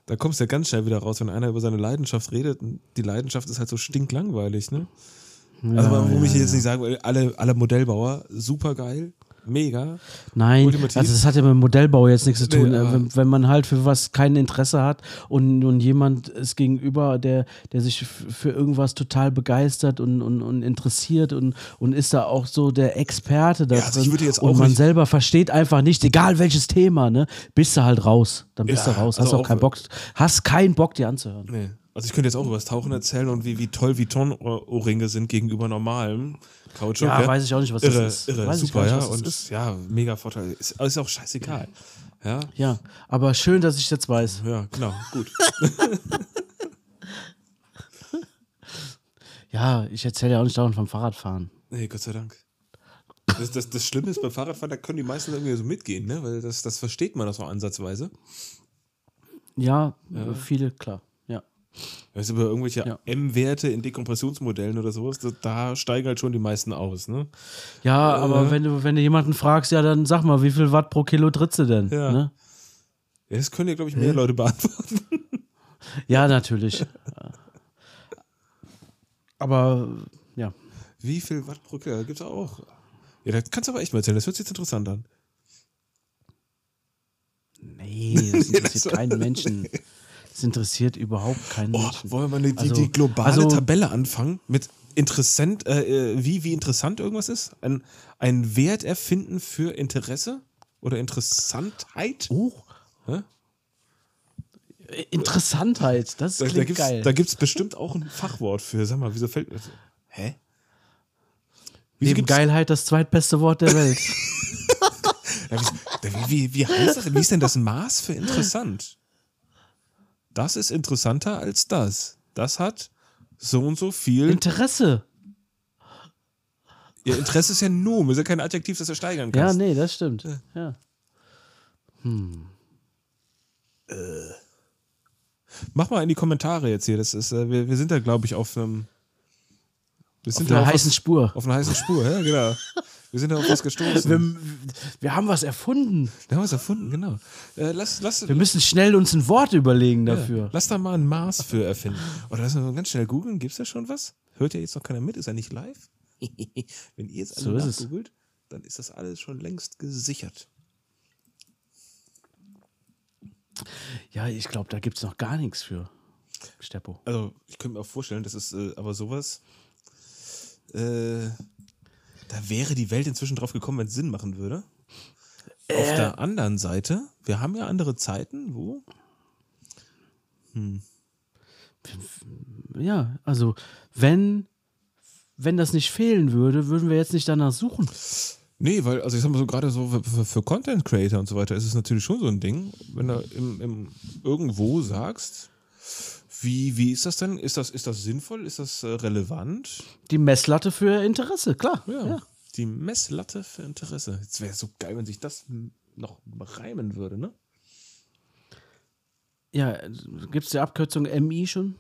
da kommst du ja ganz schnell wieder raus, wenn einer über seine Leidenschaft redet. Die Leidenschaft ist halt so stinklangweilig, ne? Also, Ja, warum ja, ich jetzt ja. nicht sagen alle, alle Modellbauer, super geil, mega. Nein, Ultimativ. also das hat ja mit dem Modellbau jetzt nichts zu tun. Nee, wenn, wenn man halt für was kein Interesse hat und, und jemand ist gegenüber, der, der sich für irgendwas total begeistert und, und, und interessiert und, und ist da auch so der Experte da Ja, also drin und man selber versteht einfach nicht, egal welches Thema, ne, bist du halt raus. Dann bist Ja, du raus, also hast auch auch- keinen Bock, hast keinen Bock, dir anzuhören. Nee. Also ich könnte jetzt auch über das Tauchen erzählen und wie, wie toll Vuitton-Ohrringe sind gegenüber normalem Kautschuk. Ja, weiß ich auch nicht, was irre, das ist. Irre, Weiß super, ja. nicht, das Und ist. ja, mega Vorteil. Ist, ist auch scheißegal. Ja, Ja, aber schön, dass ich jetzt weiß. ja, genau, gut. Ja, ich erzähle ja auch nicht dauernd vom Fahrradfahren. Nee, Gott sei Dank. Das, das, das Schlimme ist beim Fahrradfahren, da können die meisten irgendwie so mitgehen, ne? Weil das, das versteht man das so ansatzweise. Ja, viele, klar. Weißt du, über irgendwelche Ja. M-Werte in Dekompressionsmodellen oder sowas, da, da steigen halt schon die meisten aus, ne? Ja, Äh. aber wenn du, wenn du jemanden fragst, ja, dann sag mal, wie viel Watt pro Kilo trittst du denn? Ja. Ne? Ja, das können ja, glaube ich, mehr Leute beantworten. ja natürlich. aber ja. Wie viel Watt pro Kilo? Gibt es auch. Ja, das kannst du aber echt mal erzählen. Das hört sich jetzt interessant an. Nee, das interessiert keinen Menschen. Es interessiert überhaupt keinen Oh, Menschen. wollen wir mal die, Also- die globale also- Tabelle anfangen mit interessant, äh, äh, wie, wie interessant irgendwas ist? Ein, ein Wert erfinden für Interesse oder Interessantheit? Oh. Hä? Interessantheit, das Da, klingt da geil. da gibt's bestimmt auch ein Fachwort für. Sag mal, wieso fällt mir das? Hä? Wieso Neben Geilheit das zweitbeste Wort der Welt. Wie, wie, wie, wie heißt das? denn? Wie ist denn das Maß für interessant? Das ist interessanter als das. Das hat so und so viel. Interesse. Ja, Interesse ist ja Nomen, ist ja kein Adjektiv, das du steigern Ja, kannst. nee, das stimmt. Ja. Mach mal in die Kommentare jetzt hier. Das ist, äh, wir, wir sind da, glaube ich, auf einem. Wir Auf sind da einer auf heißen was, Spur. Auf einer heißen Spur, ja, genau. Wir sind auf was gestoßen. Wir, Wir, wir haben was erfunden. haben was erfunden, genau. Äh, lass, lass, Wir müssen schnell uns ein Wort überlegen ja, dafür. lass da mal ein Maß für erfinden. Oder lass mal ganz schnell googeln. Gibt es da schon was? Hört ja jetzt noch keiner mit? Ist er nicht live? Wenn ihr jetzt alle So nachgoogelt, dann ist das alles schon längst gesichert. Ja, ich glaube, da gibt es noch gar nichts für. Steppo. Also, ich könnte mir auch vorstellen, das ist äh, aber sowas. Äh, da wäre die Welt inzwischen drauf gekommen, wenn es Sinn machen würde. Auf Äh. der anderen Seite, wir haben ja andere Zeiten, wo. Ja, also wenn, wenn das nicht fehlen würde, würden wir jetzt nicht danach suchen. Nee, weil, also ich sag mal so, gerade so für, für- für Content Creator und so weiter ist es natürlich schon so ein Ding, wenn du im, im irgendwo sagst, wie, wie ist das denn? Ist das, ist das sinnvoll? Ist das äh, relevant? Die Messlatte für Interesse, klar. Ja. Ja. Die Messlatte für Interesse. Jetzt wäre so geil, wenn sich das noch reimen würde, ne? Ja, gibt es die Abkürzung MI schon?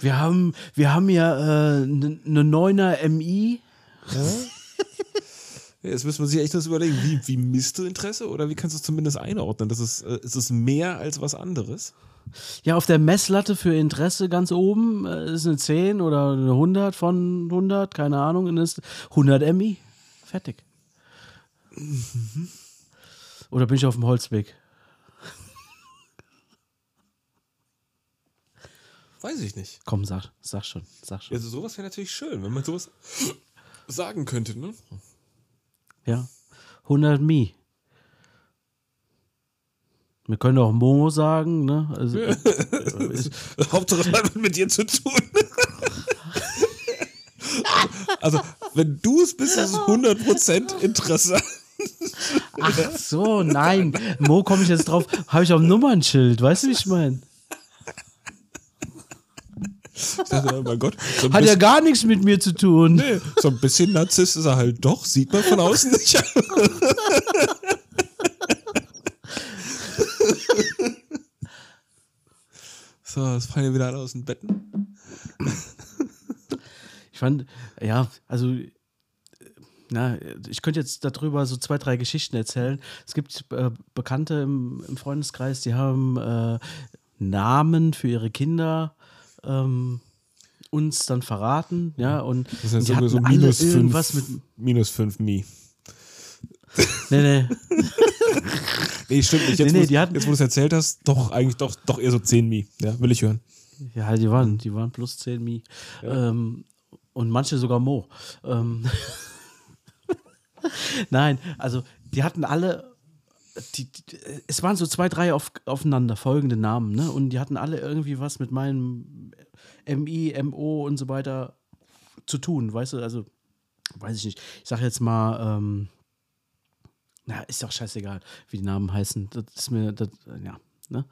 wir, haben, wir haben ja eine ne ne Neuner MI. Ja, jetzt müssen wir sich echt das überlegen, wie, wie misst du Interesse oder wie kannst du es zumindest einordnen? Das ist, äh, ist es mehr als was anderes? Ja, auf der Messlatte für Interesse ganz oben äh, ist eine 10 oder eine 100 von 100, keine Ahnung, und ist 100 MI. Fertig. Oder bin ich auf dem Holzweg? Weiß ich nicht. Komm, sag, sag schon, sag schon. Also sowas wäre natürlich schön, wenn man sowas sagen könnte, ne? Ja. 100 Mi. Wir können auch Mo sagen, ne? Also, äh, ich, Hauptsache, es hat mit dir zu tun. also, wenn du es bist, ist es 100% interessant. ach so, nein. Mo komme ich jetzt drauf. Habe ich auf dem Nummernschild. Weißt du, wie ich meine? Ich dachte, oh mein Gott, so Hat ja gar nichts mit mir zu tun. nee, so ein bisschen Narzisst ist er halt doch, sieht man von außen nicht. so, das fallen ja wieder alle aus den Betten. Ich fand, ja, also, na, ich könnte jetzt darüber so zwei, drei Geschichten erzählen. Es gibt äh, Bekannte im, im Freundeskreis, die haben äh, Namen für ihre Kinder ähm, uns dann verraten, ja, und Das ist die ja hatten sowieso alle minus irgendwas 5, mit, minus 5 Mi. nee, nee, Nee, stimmt nicht. Jetzt, Nee, nee, hatten- jetzt, wo du es erzählt hast, doch, eigentlich doch, doch eher so 10 Mi. Ja, will ich hören. ja, die waren, die waren plus 10 Mi. Ähm, und manche sogar Mo. Ähm, Nein, also die hatten alle, die, die, es waren so zwei, drei auf, aufeinander folgende Namen, ne? Und die hatten alle irgendwie was mit meinem MI, MO und so weiter zu tun, weißt du? Also, weiß ich nicht. Ich sag jetzt mal, ähm, na, ist doch scheißegal, wie die Namen heißen. Das ist mir, das, ja, ne?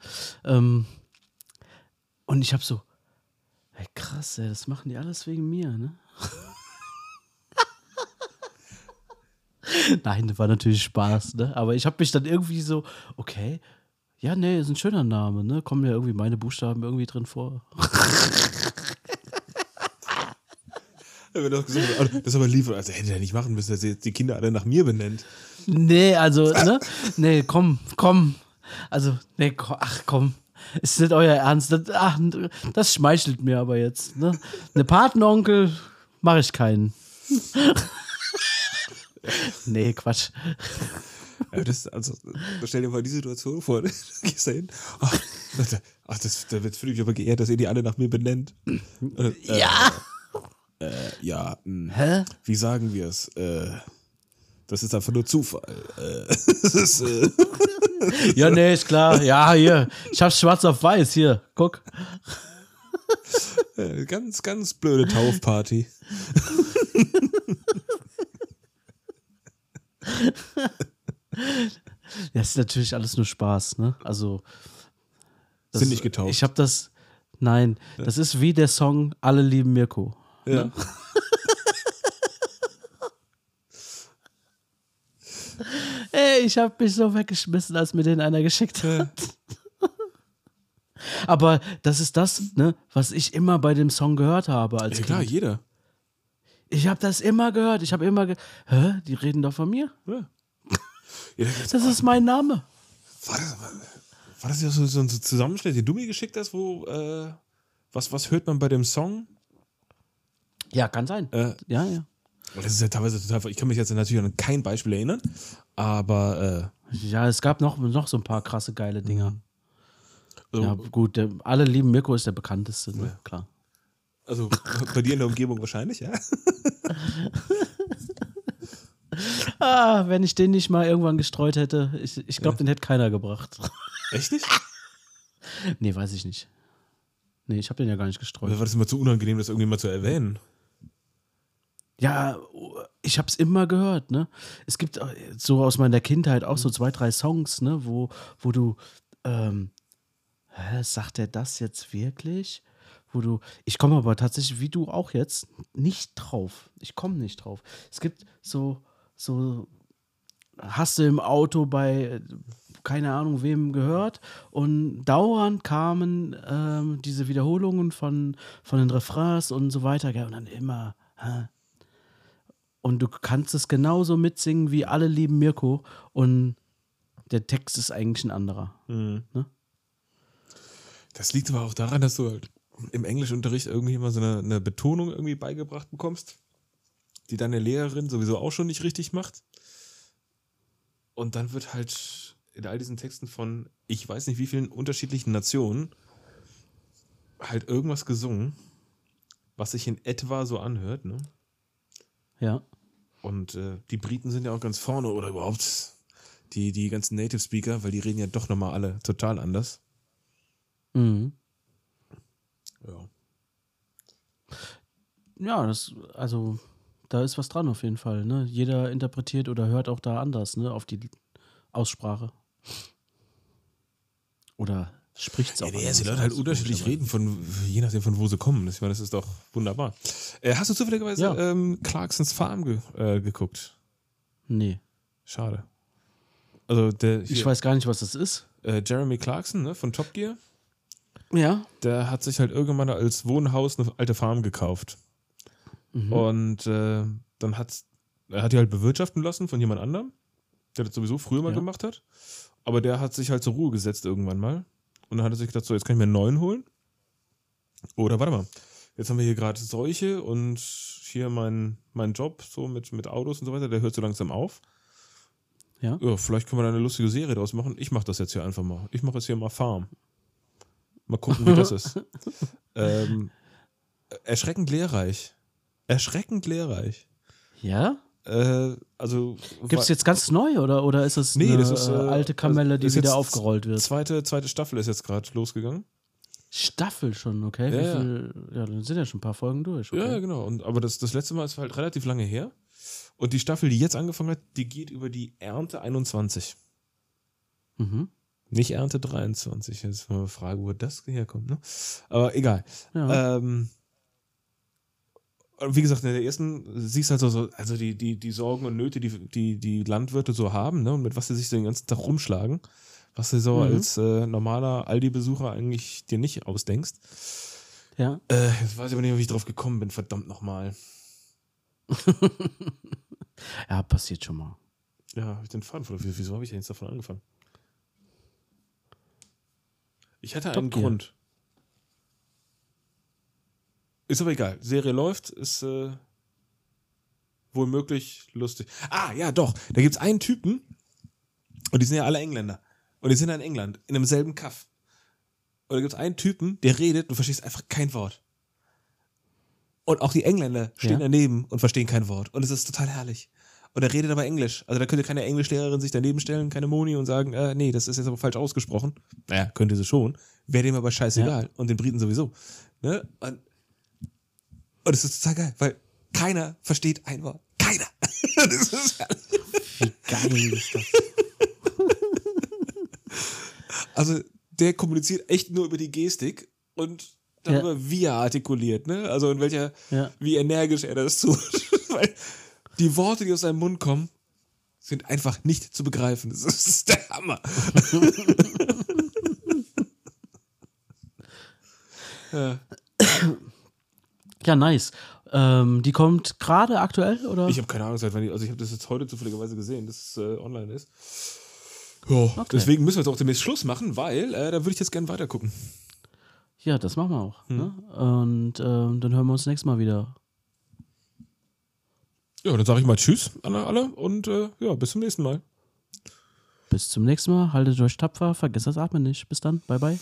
Ähm, und ich hab so, ey, krass, ey, das machen die alles wegen mir, ne? Nein, das war natürlich Spaß, ne? Aber ich habe mich dann irgendwie so, okay, ja, nee, ist ein schöner Name, ne? Kommen ja irgendwie meine Buchstaben irgendwie drin vor. Das ist aber lieb, also hätte er nicht machen müssen, dass er jetzt die Kinder alle nach mir benennt. Nee, also, ne? Nee, komm, komm. Also, nee, ko- ach komm. Ist nicht euer Ernst. Das, ach, das schmeichelt mir aber jetzt, ne? Eine Patenonkel mache ich keinen. nee, Quatsch. Ja, das, also, stell dir mal die Situation vor, du gehst da hin. Ach, ach das, da wird fühle ich aber geehrt, dass ihr die alle nach mir benennt. Äh, Ja! Äh, ja, mh, Hä? wie sagen wir es? Äh, das ist einfach nur Zufall. Äh, das ist, äh, Ja, nee, ist klar. Ja, hier. Ich hab's schwarz auf weiß. Hier, guck. äh, ganz, ganz blöde Taufparty. Das ist natürlich alles nur Spaß, ne? Also. das- Sind nicht getauft. Ich hab das. Nein, das ist wie der Song Alle lieben Mirko. Ja. Ey, ich hab mich so weggeschmissen, als mir den einer geschickt hat. Aber das ist das, ne, was ich immer bei dem Song gehört habe als ja, klar, jeder. Ich habe das immer gehört. Ich habe immer ge Hä? Die reden doch von mir? Ja. Ja, Das ist mein Name. war, das, war, das ja so, so ein Zusammenschnitt, den du mir geschickt hast, wo, äh, was, was hört man bei dem Song? Ja, kann sein. Äh, Ja, ja. das ist ja teilweise total, ich kann mich jetzt natürlich an kein Beispiel erinnern, aber, äh, Ja, es gab noch, noch so ein paar krasse geile Dinger. so, Ja, gut, der, alle lieben Mirko ist der bekannteste, ne? klar. Also bei dir in der Umgebung wahrscheinlich, ja? Ah, wenn ich den nicht mal irgendwann gestreut hätte, ich, ich glaube, den hätte keiner gebracht. Echt nicht? nee, weiß ich nicht. Nee, ich habe den ja gar nicht gestreut. War das immer zu unangenehm, das irgendwie mal zu erwähnen? Ja, ich habe es immer gehört, ne? Es gibt äh, so aus meiner Kindheit auch so zwei, drei Songs, ne, wo, wo du, ähm, hä, sagt er das jetzt wirklich? Wo du, ich komme aber tatsächlich, wie du auch jetzt, nicht drauf. Ich komme nicht drauf. Es gibt so, so, hast du im Auto bei, keine Ahnung, wem gehört und dauernd kamen ähm, diese Wiederholungen von, von den Refrains und so weiter, gell? und dann immer, hä? Und du kannst es genauso mitsingen wie alle lieben Mirko und der Text ist eigentlich ein anderer. Ne? Das liegt aber auch daran, dass du halt im Englischunterricht irgendwie immer so eine, eine Betonung irgendwie beigebracht bekommst, die deine Lehrerin sowieso auch schon nicht richtig macht. Und dann wird halt in all diesen Texten von ich weiß nicht wie vielen unterschiedlichen Nationen halt irgendwas gesungen, was sich in etwa so anhört, ne? Ja. Und äh, die Briten sind ja auch ganz vorne oder überhaupt die, die ganzen Native Speaker, weil die reden ja doch nochmal alle total anders. Mhm. Ja. Ja, das, also, da ist was dran auf jeden Fall. Ne? Jeder interpretiert oder hört auch da anders, ne, auf die Aussprache. Oder spricht es auch Ja, nee, die Leute halt unterschiedlich reden, von, je nachdem von wo sie kommen. Ich meine, das ist doch wunderbar. Äh, hast du zufälligerweise Ja. ähm, Clarksons Farm ge äh, geguckt? Nee. Schade. Also der Ich hier, weiß gar nicht, was das ist. äh, Jeremy Clarkson ne, von Top Gear, Ja. der hat sich halt irgendwann als Wohnhaus eine alte Farm gekauft. Mhm. Und äh, dann hat er hat die halt bewirtschaften lassen von jemand anderem, der das sowieso früher mal Ja. gemacht hat. Aber der hat sich halt zur Ruhe gesetzt irgendwann mal. Und dann hat er sich gedacht, so, jetzt kann ich mir einen neuen holen. Oder warte mal, jetzt haben wir hier gerade Seuche und hier mein, mein Job so mit, mit Autos und so weiter, der hört so langsam auf. Ja. Ja, vielleicht können wir da eine lustige Serie draus machen. Ich mache das jetzt hier einfach mal. Ich mache jetzt hier mal Farm. Mal gucken, wie das ist. ähm, erschreckend lehrreich. Erschreckend lehrreich. Ja? Äh, also. Gibt es jetzt ganz neu oder, oder ist es Nee, eine das ist, äh, äh, alte Kamelle, die wieder aufgerollt wird? Zweite, zweite Staffel ist jetzt gerade losgegangen. Staffel schon, okay? Ja. viel, ja, dann sind ja schon ein paar Folgen durch. Okay. Ja, genau. Und, aber das, das letzte Mal ist halt relativ lange her. Und die Staffel, die jetzt angefangen hat, die geht über die Ernte 21. Mhm. Nicht Ernte 23. Jetzt ist mal eine Frage, wo das herkommt. Ne? Aber egal. Ja. Ähm, wie gesagt, in der ersten siehst du halt so, so also die, die, die Sorgen und Nöte, die, die die Landwirte so haben, ne? und mit was sie sich so den ganzen Tag rumschlagen, was du so Mhm. als äh, normaler Aldi-Besucher eigentlich dir nicht ausdenkst. ja. Äh, jetzt weiß ich aber nicht, wie ich drauf gekommen bin, verdammt nochmal. Ja, passiert schon mal. Ja, habe ich den Faden verloren. Wieso, wieso habe ich denn jetzt davon angefangen? Ich hatte einen Top. Grund. Ist aber egal. Serie läuft, ist äh, wohl möglich lustig. Ah, ja, doch. Da gibt es einen Typen, Und die sind ja alle Engländer. Und die sind in England, in demselben Kaff. Und da gibt es einen Typen, der redet, du verstehst einfach kein Wort. Und auch die Engländer stehen Ja. daneben und verstehen kein Wort. Und es ist total herrlich. Und er redet aber Englisch. Also da könnte keine Englischlehrerin sich daneben stellen, keine Moni und sagen, äh, nee, das ist jetzt aber falsch ausgesprochen. Naja, könnte sie schon. Wäre dem aber scheißegal. Und den Briten sowieso. Ne? Und, und es ist total geil, weil keiner versteht ein Wort. Keiner. das ist herrlich. Wie geil ist das? Also der kommuniziert echt nur über die Gestik und darüber, wie er artikuliert, ne? Also in welcher, Ja. wie energisch er das tut. Weil die Worte, die aus seinem Mund kommen, sind einfach nicht zu begreifen. Das ist, der Hammer. ja. Ja, nice. Ähm, die kommt gerade aktuell, oder? Ich habe keine Ahnung, seit wann die, also ich habe das jetzt heute zufälligerweise gesehen, dass es äh, online ist. Ja, deswegen müssen wir jetzt auch demnächst Schluss machen, weil äh, da würde ich jetzt gerne weiter gucken. ja, das machen wir auch. Hm. Ne? Und ähm, dann hören wir uns nächstes Mal wieder. Ja, dann sage ich mal Tschüss an alle und äh, ja, bis zum nächsten Mal. Bis zum nächsten Mal. Haltet euch tapfer. Vergesst das Atmen nicht. Bis dann. Bye, bye.